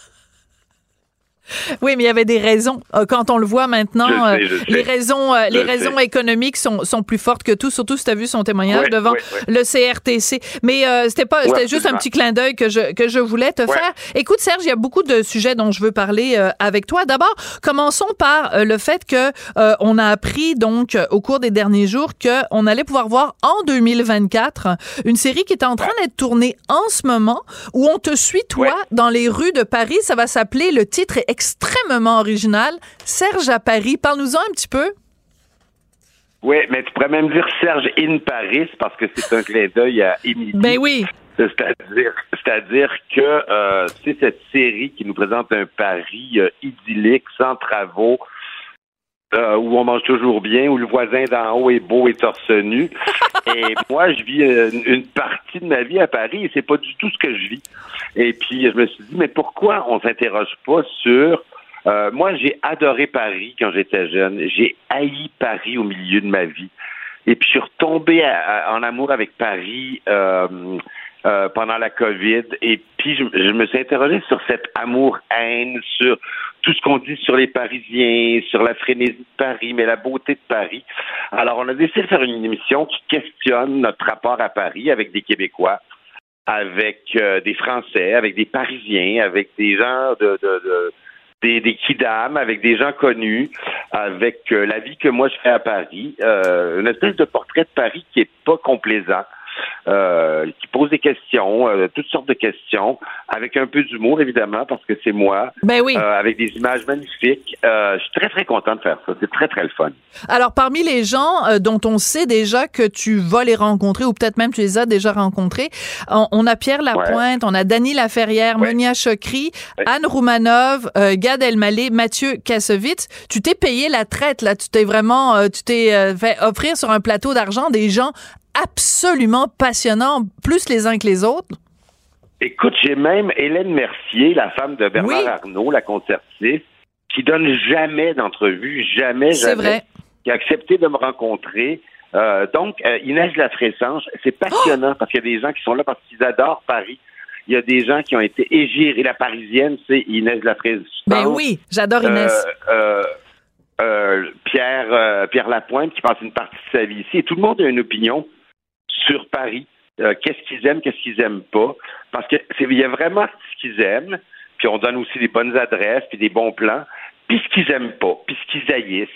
Oui, mais il y avait des raisons. Euh, quand on le voit maintenant, euh, les raisons, euh, les raisons économiques sont, sont plus fortes que tout, surtout si tu as vu son témoignage devant le CRTC. Mais c'était pas, c'était juste un petit clin d'œil que je, que je voulais te faire. Écoute, Serge, il y a beaucoup de sujets dont je veux parler avec toi. D'abord, commençons par le fait que on a appris donc au cours des derniers jours que on allait pouvoir voir en 2024 une série qui est en train d'être tournée en ce moment où on te suit toi dans les rues de Paris. Ça va s'appeler le titre est extrêmement original. Serge à Paris, parle-nous-en un petit peu. Oui, mais tu pourrais même dire Serge in Paris parce que c'est un clin d'œil à Émilie. Ben oui. C'est-à-dire, que euh, c'est cette série qui nous présente un Paris euh, idyllique, sans travaux, euh, où on mange toujours bien, où le voisin d'en haut est beau et torse nu. [LAUGHS] et moi, je vis une, partie de ma vie à Paris et c'est pas du tout ce que je vis. Et puis, je me suis dit, mais pourquoi on s'interroge pas sur... Euh, moi, j'ai adoré Paris quand j'étais jeune. J'ai haï Paris au milieu de ma vie. Et puis, je suis retombé en amour avec Paris euh, euh, pendant la COVID. Et puis, je, je, me suis interrogé sur cet amour-haine, sur tout ce qu'on dit sur les Parisiens, sur la frénésie de Paris, mais la beauté de Paris. Alors, on a décidé de faire une émission qui questionne notre rapport à Paris avec des Québécois avec euh, des Français, avec des Parisiens, avec des gens de, de, de des, des kidam, avec des gens connus, avec euh, la vie que moi je fais à Paris, euh, une espèce de portrait de Paris qui est pas complaisant. Euh, qui pose des questions, euh, toutes sortes de questions, avec un peu d'humour évidemment parce que c'est moi, ben oui. Euh, avec des images magnifiques. je suis très très content de faire ça. C'est très très le fun. Alors parmi les gens dont on sait déjà que tu vas les rencontrer ou peut-être même tu les as déjà rencontrés, on, a Pierre Lapointe, on a Dany Laferrière, Monia Chokri, Anne Roumanov, Gad Elmaleh, Mathieu Kassovitz. Tu t'es payé la traite là, tu t'es vraiment, tu t'es fait offrir sur un plateau d'argent des gens absolument passionnants, plus les uns que les autres. Écoute, j'ai même Hélène Mercier, la femme de Bernard Arnault, la concertiste, qui donne jamais d'entrevue, jamais, jamais. Vrai. Qui a accepté de me rencontrer. Euh, donc, euh, Inès Lafressange, c'est passionnant parce qu'il y a des gens qui sont là parce qu'ils adorent Paris. Il y a des gens qui ont été égirés. La parisienne, c'est Inès de la Présidence. Ben oui, j'adore Inès. Euh, euh, Pierre, Pierre Lapointe qui passe une partie de sa vie ici. Et tout le monde a une opinion sur Paris. qu'est-ce qu'ils aiment, qu'est-ce qu'ils aiment pas. Parce que il y a vraiment ce qu'ils aiment, puis on donne aussi des bonnes adresses, puis des bons plans, puis ce qu'ils aiment pas, puis ce qu'ils haïssent,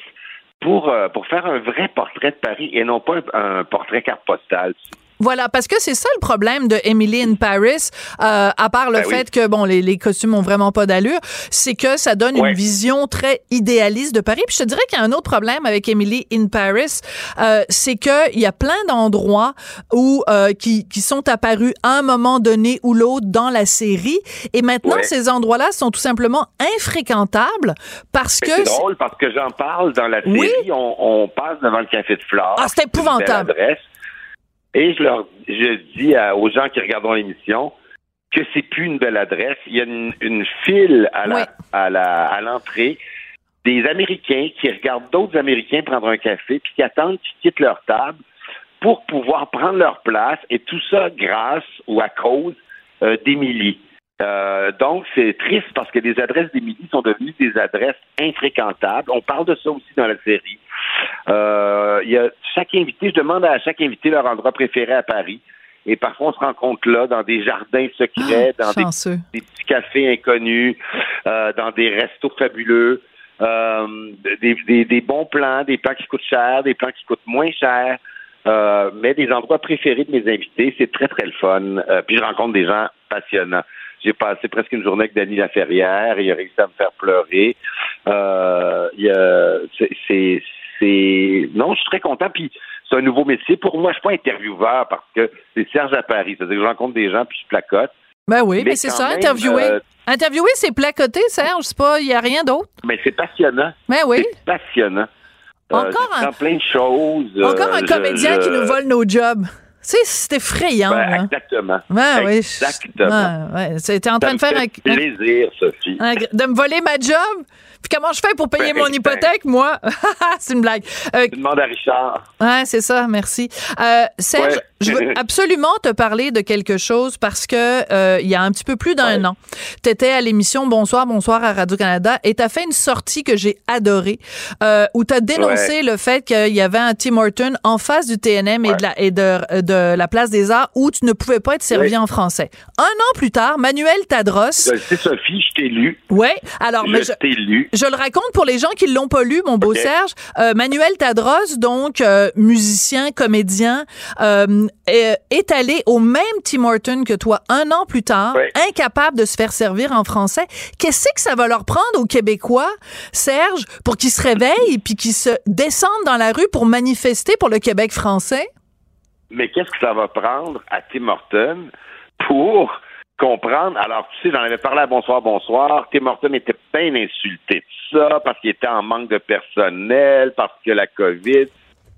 pour, pour faire un vrai portrait de Paris et non pas un portrait carte postale. Voilà, parce que c'est ça le problème de Emily in Paris, euh, à part le Ben fait que bon, les, les costumes ont vraiment pas d'allure, c'est que ça donne Ouais. une vision très idéaliste de Paris. Puis je te dirais qu'il y a un autre problème avec Emily in Paris, euh, c'est que il y a plein d'endroits où euh, qui, qui sont apparus à un moment donné ou l'autre dans la série, et maintenant Ouais. ces endroits-là sont tout simplement infréquentables parce Mais que C'est drôle parce que j'en parle dans la série. Oui. On, on passe devant le café de Flore. Ah, c'est épouvantable. Et je leur je dis à- aux gens qui regardent l'émission que c'est plus une belle adresse. Il y a une, une file à la Ouais. à la à l'entrée des Américains qui regardent d'autres Américains prendre un café puis qui attendent qu'ils quittent leur table pour pouvoir prendre leur place et tout ça grâce ou à cause euh, d'Émilie. Euh, donc, c'est triste parce que les adresses d'Émilie sont devenues des adresses infréquentables. On parle de ça aussi dans la série. Euh, il y a chaque invité, je demande à chaque invité leur endroit préféré à Paris. Et parfois, on se rencontre là, dans des jardins secrets, dans des, chanceux. des petits cafés inconnus, euh, dans des restos fabuleux, euh, des, des- des bons plans, des plans qui coûtent cher, des plans qui coûtent moins cher. Euh, mais des endroits préférés de mes invités, c'est très, très le fun. Euh, puis je rencontre des gens passionnants. J'ai passé presque une journée avec Danny Laferrière, il a réussi à me faire pleurer. Euh, il y a- c'est, c'est, non, je suis très content. Puis c'est un nouveau métier. Pour moi, je suis pas intervieweur parce que c'est Serge à Paris. C'est-à-dire que je rencontre des gens puis je placote. Ben oui, mais, Mais c'est ça, même, interviewer. euh, Interviewer, c'est placoter, Serge, c'est pas, il y a rien d'autre. Mais c'est passionnant. Ben oui. C'est passionnant. Encore un- j'apprends plein de choses. Encore Euh, un je- comédien je- qui nous vole nos jobs. C'est effrayant. Ben, exactement. Oui. Exactement. Ouais, ouais. En train de faire un, plaisir, Sophie. un- de me voler ma job? Puis comment je fais pour payer Ben, mon ben. hypothèque, moi? [LAUGHS] c'est une blague. Euh, Tu demandes à Richard. Ouais, c'est ça, merci. Euh, Serge, Ouais. Je veux [LAUGHS] absolument te parler de quelque chose parce que euh, il y a un petit peu plus d'un Ouais. an, tu étais à l'émission Bonsoir, Bonsoir à Radio-Canada et tu as fait une sortie que j'ai adorée euh, où tu as dénoncé le fait qu'il y avait un Tim Horton en face du TNM et, Ouais. de la, et de, de la place des Arts où tu ne pouvais pas être servi en français. Un an plus tard, Manuel Tadros, Je le sais, Sophie, je t'ai lu. ouais, alors mais je je, t'ai lu. je le raconte pour les gens qui l'ont pas lu, mon beau. Serge. Euh, Manuel Tadros, donc euh, musicien, comédien, euh, est, est allé au même Tim Horton que toi un an plus tard, incapable de se faire servir en français. Qu'est-ce que ça va leur prendre aux Québécois, Serge, pour qu'ils se réveillent et puis qu'ils se descendent dans la rue pour manifester pour le Québec français? Mais qu'est-ce que ça va prendre à Tim Horton pour comprendre? Alors, tu sais, j'en avais parlé à Bonsoir, Bonsoir. Tim Horton était bien insulté de ça parce qu'il était en manque de personnel, parce que la COVID,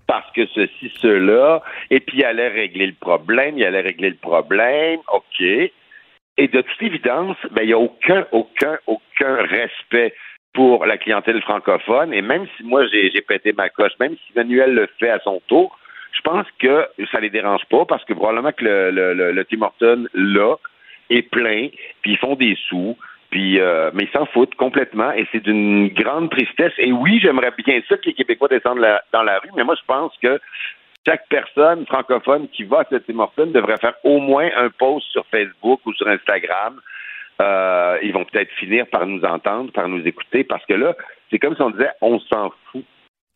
parce que ceci, cela. Et puis, il allait régler le problème, il allait régler le problème. OK. Et de toute évidence, ben, il n'y a aucun, aucun, aucun respect pour la clientèle francophone. Et même si moi, j'ai pété ma coche, même si Manuel le fait à son tour, je pense que ça les dérange pas parce que probablement que le, le Tim Horton, là, est plein, puis ils font des sous, puis euh, mais ils s'en foutent complètement et c'est d'une grande tristesse. Et oui, j'aimerais bien ça que les Québécois descendent dans la rue, mais moi, je pense que chaque personne francophone qui va à ce Tim devrait faire au moins un post sur Facebook ou sur Instagram. Euh, ils vont peut-être finir par nous entendre, par nous écouter, parce que là, c'est comme si on disait, on s'en fout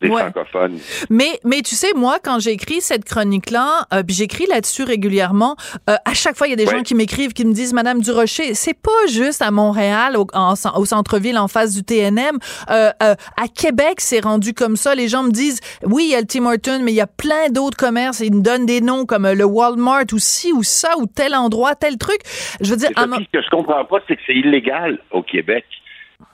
des Ouais. francophones. Mais, mais tu sais, moi, quand j'écris cette chronique-là, euh, puis j'écris là-dessus régulièrement, euh, à chaque fois, il y a des Ouais. gens qui m'écrivent, qui me disent, Madame Durocher, c'est pas juste à Montréal, au, au centre-ville, en face du TNM. Euh, euh, à Québec, c'est rendu comme ça. Les gens me disent, oui, il y a le Tim Hortons, mais il y a plein d'autres commerces. Ils me donnent des noms comme euh, le Walmart ou ci ou ça ou tel endroit, tel truc. Je veux dire, Et à ce que je comprends pas, c'est que c'est illégal au Québec.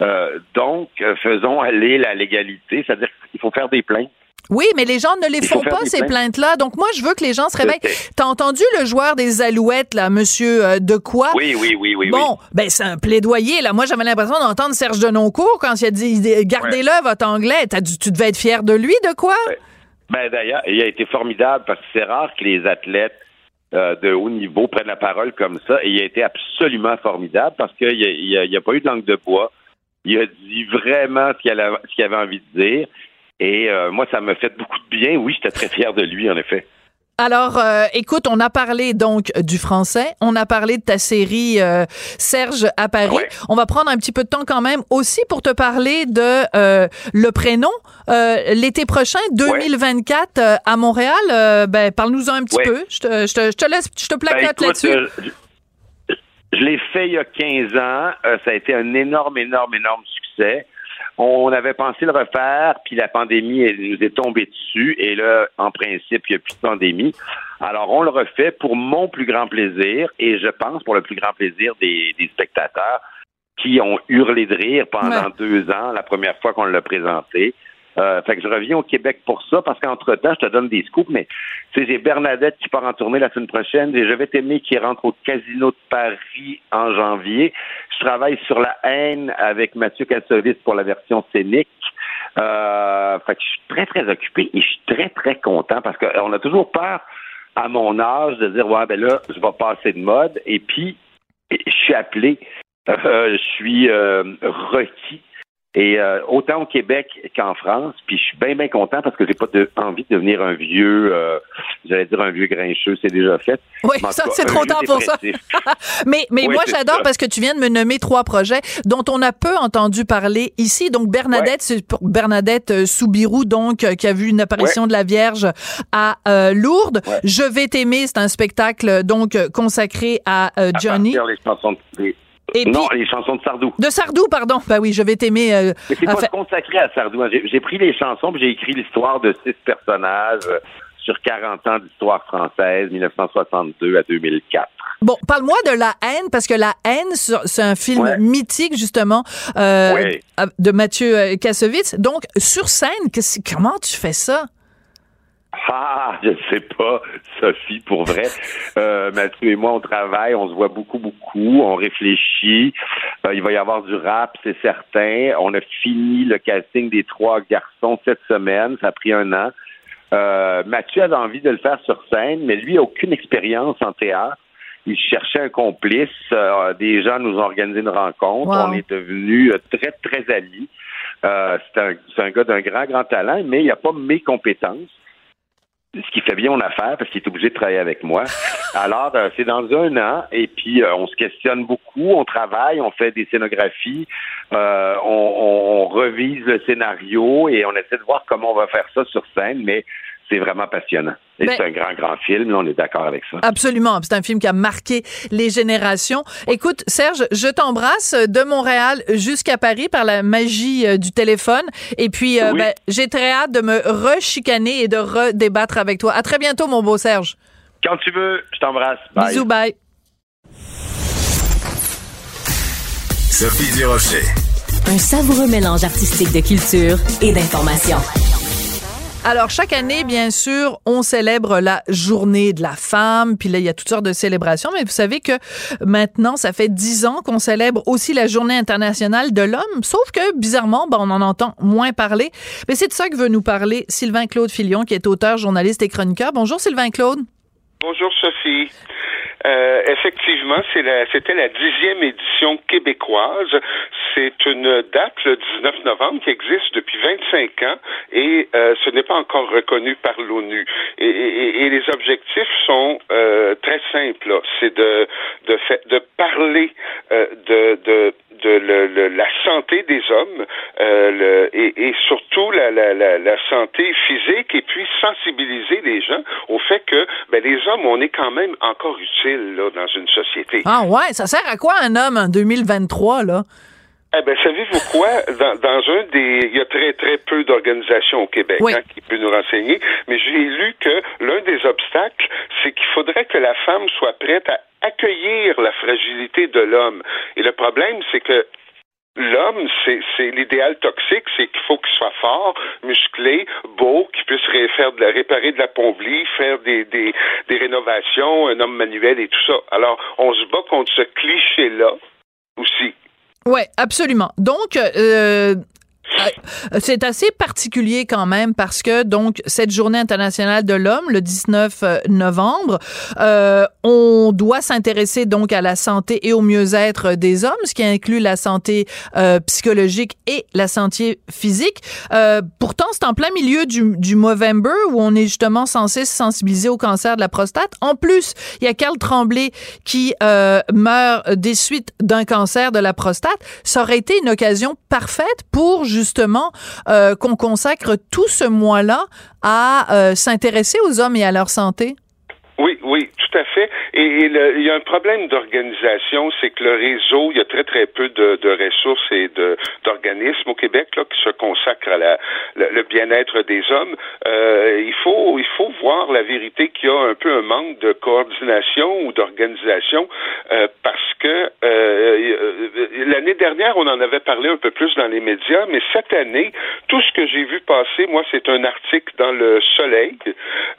Euh, donc, euh, faisons aller la légalité, c'est-à-dire qu'il faut faire des plaintes. Oui, mais les gens ne les font pas, ces plaintes. plaintes-là. Donc, moi, je veux que les gens se réveillent. T'as entendu le joueur des Alouettes, là, monsieur euh, de quoi? Oui, oui, oui, oui. Bon, ben c'est un plaidoyer. Là. Moi, j'avais l'impression d'entendre Serge Denoncourt quand il a dit « Gardez-le, votre anglais ». T'as dû- Tu devais être fier de lui, de quoi? oui. Ben, d'ailleurs, il a été formidable parce que c'est rare que les athlètes euh, de haut niveau prenne la parole comme ça. Et il a été absolument formidable parce qu'il n'y a, a, pas eu de langue de bois. Il a dit vraiment ce qu'il avait, avait, envie de dire. Et euh, moi, ça m'a fait beaucoup de bien. Oui, j'étais très fier de lui, en effet. Alors, euh, écoute, on a parlé donc du français, on a parlé de ta série euh, Serge à Paris. On va prendre un petit peu de temps quand même aussi pour te parler de euh, le prénom. L'été prochain, 2024, à Montréal, ben, parle-nous-en un petit peu. Je te, je, te, je te, laisse, je te plaque ben, là-dessus. Je l'ai fait il y a 15 ans. ça a été un énorme, énorme, énorme succès. On avait pensé le refaire, puis la pandémie elle, nous est tombée dessus, et là, en principe, il n'y a plus de pandémie. Alors, on le refait pour mon plus grand plaisir, et je pense pour le plus grand plaisir des, spectateurs qui ont hurlé de rire pendant deux ans, la première fois qu'on l'a présenté. Euh, fait que je reviens au Québec pour ça, parce qu'entre-temps, je te donne des scoops, mais j'ai Bernadette qui part en tournée la semaine prochaine, et Je vais t'aimer qui rentre au Casino de Paris en janvier. Je travaille sur la haine avec Mathieu Kassovitz pour la version scénique. Euh, fait que je suis très, très occupé et je suis très, très content parce qu'on a toujours peur à mon âge de dire ouais ben là je vais passer de mode et puis je suis appelé euh, je suis requis et euh, autant au Québec qu'en France, puis je suis bien bien content parce que j'ai pas de, envie de devenir un vieux, euh, j'allais dire un vieux grincheux, c'est déjà fait. Oui, ça c'est trop tard pour ça. [LAUGHS] mais mais moi j'adore parce que tu viens de me nommer trois projets dont on a peu entendu parler ici. Donc Bernadette, c'est Bernadette euh, Soubirou, donc qui a vu une apparition de la Vierge à Lourdes. Je vais t'aimer, c'est un spectacle donc consacré à Johnny. À les chansons de, non, les chansons de Sardou. De Sardou, pardon. Ben oui, je vais t'aimer. Euh, Mais c'est pas consacré à Sardou. Hein. J'ai pris les chansons, j'ai écrit l'histoire de six personnages euh, sur 40 ans d'histoire française, 1962 à 2004. Bon, parle-moi de La haine, parce que La haine, c'est un film mythique, justement, euh, de Mathieu Kassovitz. Donc, sur scène, comment tu fais ça? Ah, je sais pas, Sophie, pour vrai. [LAUGHS] Euh, Mathieu et moi, on travaille, on se voit beaucoup, beaucoup, on réfléchit. Euh, il va y avoir du rap, c'est certain. On a fini le casting des trois garçons cette semaine, ça a pris un an. Euh, Mathieu avait envie de le faire sur scène, mais lui, a aucune expérience en théâtre. Il cherchait un complice. Euh, des gens nous ont organisé une rencontre. On est devenus très, très amis. c'est un, un gars d'un grand, grand talent, mais il n'y a pas mes compétences ce qui fait bien mon affaire parce qu'il est obligé de travailler avec moi. [LAUGHS] Alors, euh, c'est dans un an et puis euh, on se questionne beaucoup, on travaille, on fait des scénographies, euh, on, on, revise le scénario et on essaie de voir comment on va faire ça sur scène, mais c'est vraiment passionnant. Et ben c'est un grand, grand film, on est d'accord avec ça. Absolument. C'est un film qui a marqué les générations. Écoute, Serge, je t'embrasse de Montréal jusqu'à Paris par la magie euh, du téléphone. Et puis, euh, ben, j'ai très hâte de me rechicaner et de redébattre avec toi. À très bientôt, mon beau Serge. Quand tu veux, je t'embrasse. Bisous, bye. Sophie Durocher. Un savoureux mélange artistique de culture et d'information. Alors, chaque année, bien sûr, on célèbre la journée de la femme, puis là, il y a toutes sortes de célébrations, mais vous savez que maintenant, ça fait dix ans qu'on célèbre aussi la journée internationale de l'homme, sauf que, bizarrement, ben, on en entend moins parler. Mais c'est de ça que veut nous parler Sylvain Claude Filion, qui est auteur, journaliste et chroniqueur. Bonjour, Sylvain Claude. Bonjour, Sophie. Euh, effectivement, c'était la dixième édition québécoise. C'est une date, le 19 novembre, qui existe depuis 25 ans et euh, ce n'est pas encore reconnu par l'ONU. Et, et, et, les objectifs sont euh, très simples. C'est de, de, de parler euh, de, de de le, la santé des hommes euh, le, et, et, surtout la, la, la, santé physique et puis sensibiliser les gens au fait que ben, les hommes, on est quand même encore utiles là, dans une société. Ah ouais, ça sert à quoi un homme en 2023 là? Eh ben, savez-vous quoi? [LAUGHS] Dans, dans, un des, il y a très très peu d'organisations au Québec hein, qui peut nous renseigner, mais j'ai lu que l'un des obstacles, c'est qu'il faudrait que la femme soit prête à accueillir la fragilité de l'homme. Et le problème, c'est que L'homme, c'est l'idéal toxique, c'est qu'il faut qu'il soit fort, musclé, beau, qu'il puisse faire de la, réparer de la pomblie, faire des, des, des rénovations, un homme manuel et tout ça. Alors, on se bat contre ce cliché-là aussi. Oui, absolument. Donc, euh, c'est assez particulier quand même parce que donc cette journée internationale de l'homme, le 19 euh, novembre, euh, on doit s'intéresser donc à la santé et au mieux-être des hommes, ce qui inclut la santé euh, psychologique et la santé physique. Euh, pourtant, c'est en plein milieu du, du Movember où on est justement censé se sensibiliser au cancer de la prostate. En plus, il y a Carl Tremblay qui euh, meurt des suites d'un cancer de la prostate. Ça aurait été une occasion parfaite pour euh, qu'on consacre tout ce mois-là à euh, s'intéresser aux hommes et à leur santé? Tout à fait. Et, il y a un problème d'organisation, c'est que le réseau, il y a très très peu de, ressources et d'organismes au Québec là, qui se consacrent à la, le, le bien-être des hommes. Euh, il faut il faut voir la vérité qu'il y a un peu un manque de coordination ou d'organisation euh, parce que euh, euh, l'année dernière on en avait parlé un peu plus dans les médias, mais cette année tout ce que j'ai vu passer, moi c'est un article dans le Soleil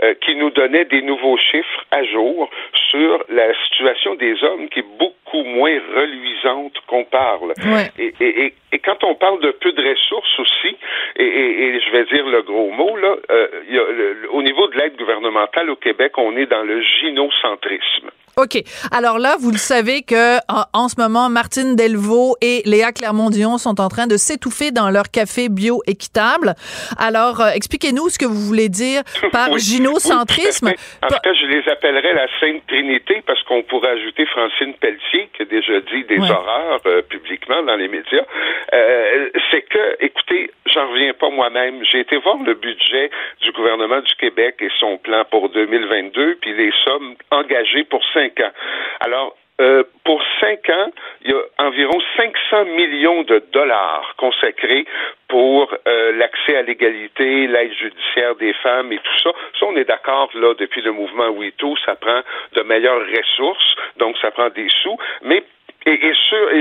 euh, qui nous donnait des nouveaux chiffres à jour sur la situation des hommes qui est beaucoup moins reluisante qu'on parle. Ouais. Et, et, et, et quand on parle de peu de ressources aussi, et, je vais dire le gros mot, là, euh, il y a le- le- au niveau de l'aide gouvernementale au Québec, on est dans le gynocentrisme. OK. Alors là, vous le savez que en, en ce moment, Martine Delvaux et Léa Clermont-Dion sont en train de s'étouffer dans leur café bio équitable. Alors, euh, expliquez-nous ce que vous voulez dire par Oui, gynocentrisme. oui, fait. en tout cas, je les appellerais la Sainte Trinité parce qu'on pourrait ajouter Francine Pelletier qui a déjà dit des Ouais. horreurs euh, publiquement dans les médias. Euh, c'est que, écoutez, j'en reviens pas moi-même. J'ai été voir le budget du gouvernement du Québec et son plan pour 2022, puis les sommes engagées pour Alors, euh, pour cinq ans, il y a environ 500 millions de dollars consacrés pour euh, l'accès à l'égalité, l'aide judiciaire des femmes et tout ça. Ça, on est d'accord, là, depuis le mouvement WeToo, ça prend de meilleures ressources, donc ça prend des sous, mais et-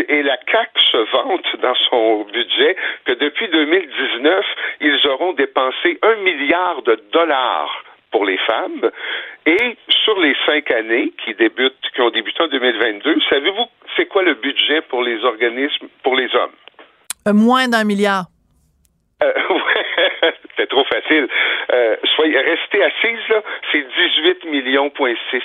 et la CAC se vante dans son budget que depuis 2019, ils auront dépensé un milliard de dollars pour les femmes. Et sur les cinq années qui débutent, qui ont débuté en 2022, savez-vous c'est quoi le budget pour les organismes, pour les hommes? Euh, moins d'un milliard. Euh, [LAUGHS] ouais, c'est trop facile. Euh, soyez, restez assise, là, c'est 18 millions, point 6.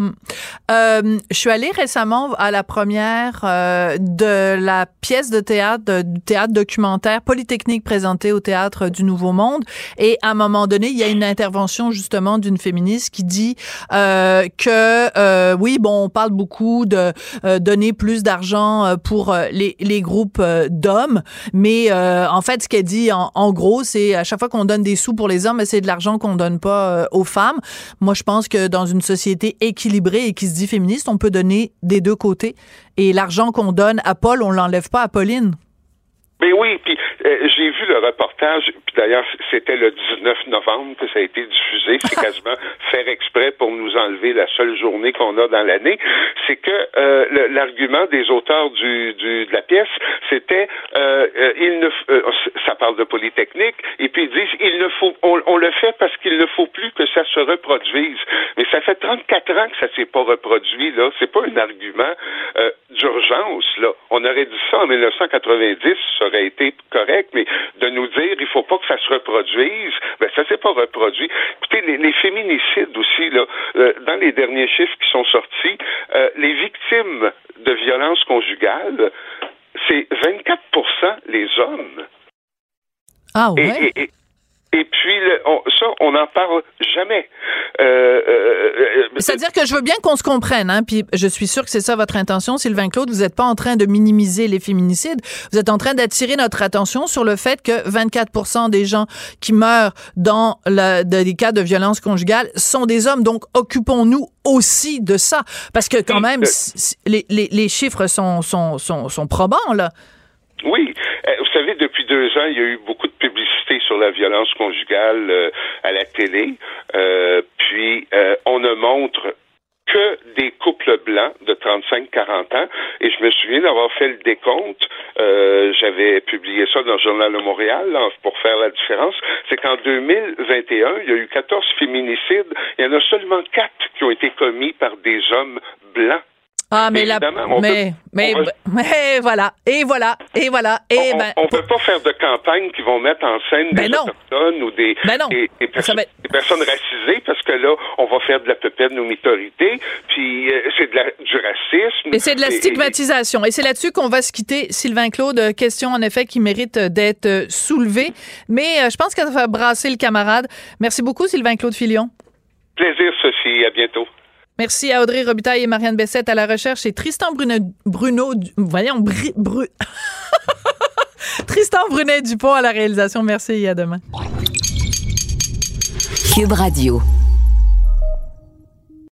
Euh, je suis allée récemment à la première euh, de la pièce de théâtre, du théâtre documentaire Polytechnique présentée au théâtre du Nouveau Monde. Et à un moment donné, il y a une intervention justement d'une féministe qui dit euh, que euh, oui, bon, on parle beaucoup de euh, donner plus d'argent pour les, les groupes d'hommes, mais en fait, ce qu'elle dit en, en gros, c'est à chaque fois qu'on donne des sous pour les hommes, c'est de l'argent qu'on donne pas aux femmes. Moi, je pense que dans une société équilibrée et qui se dit féministe, on peut donner des deux côtés. Et l'argent qu'on donne à Paul, on l'enlève pas à Pauline. Mais oui, puis euh, j'ai vu le reportage, puis d'ailleurs c'était le 19 novembre que ça a été diffusé, [LAUGHS] c'est quasiment faire exprès pour nous enlever la seule journée qu'on a dans l'année. C'est que euh, l'argument des auteurs du, du de la pièce, c'était euh, euh, il ne euh, ça parle de polytechnique, et puis ils disent il ne faut on, on le fait parce qu'il ne faut plus que ça se reproduise. Mais ça fait 34 ans que ça s'est pas reproduit là, c'est pas un argument euh, d'urgence là. On aurait dit ça en 1990, ça aurait été correct, mais de nous dire il faut pas que ça se reproduise, ben ça s'est pas reproduit. Écoutez, les, les féminicides aussi là, euh, dans les derniers chiffres qui sont sortis, euh, les victimes de violences conjugales, c'est 24% les hommes. Ah ouais? et, et, et puis, le- on- ça, on n'en parle jamais. Euh, euh, euh, C'est-à-dire que je veux bien qu'on se comprenne, hein, puis je suis sûre que c'est ça votre intention, Sylvain Claude. Vous n'êtes pas en train de minimiser les féminicides. Vous êtes en train d'attirer notre attention sur le fait que 24% des gens qui meurent dans la, de- des cas de violence conjugale sont des hommes. Donc, occupons-nous aussi de ça. Parce que quand même, les, les, les chiffres sont, sont, sont, sont probants, là. Oui, vous savez, depuis deux ans, il y a eu beaucoup de publicité sur la violence conjugale euh, à la télé. Euh, puis, euh, on ne montre que des couples blancs de 35-40 ans. Et je me souviens d'avoir fait le décompte. J'avais publié ça dans le Journal de Montréal pour faire la différence. C'est qu'en 2021, il y a eu 14 féminicides. Il y en a seulement 4 qui ont été commis par des hommes blancs. Ah, mais là, mais, peut- mais, va- mais voilà, et voilà, et voilà, et on, ben, on peut pas faire de campagne qui vont mettre en scène Ben des non. autochtones ou des, Ben des, des perso- Ça va être- des personnes racisées parce que là, on va faire de la pépette aux minorités, puis euh, c'est du racisme. Et c'est de la et- stigmatisation. Et c'est là-dessus qu'on va se quitter, Sylvain Claude. Question, en effet, qui mérite d'être soulevée. Mais euh, je pense que ça va brasser le camarade. Merci beaucoup, Sylvain Claude Filion. Plaisir, Sophie. À bientôt. Merci à Audrey Robitaille et Marianne Bessette à la recherche et Tristan Bruno, Bruno voyons, Bri- Bru- [LAUGHS] Tristan Brunet Dupont à la réalisation. Merci et à demain. Cube Radio.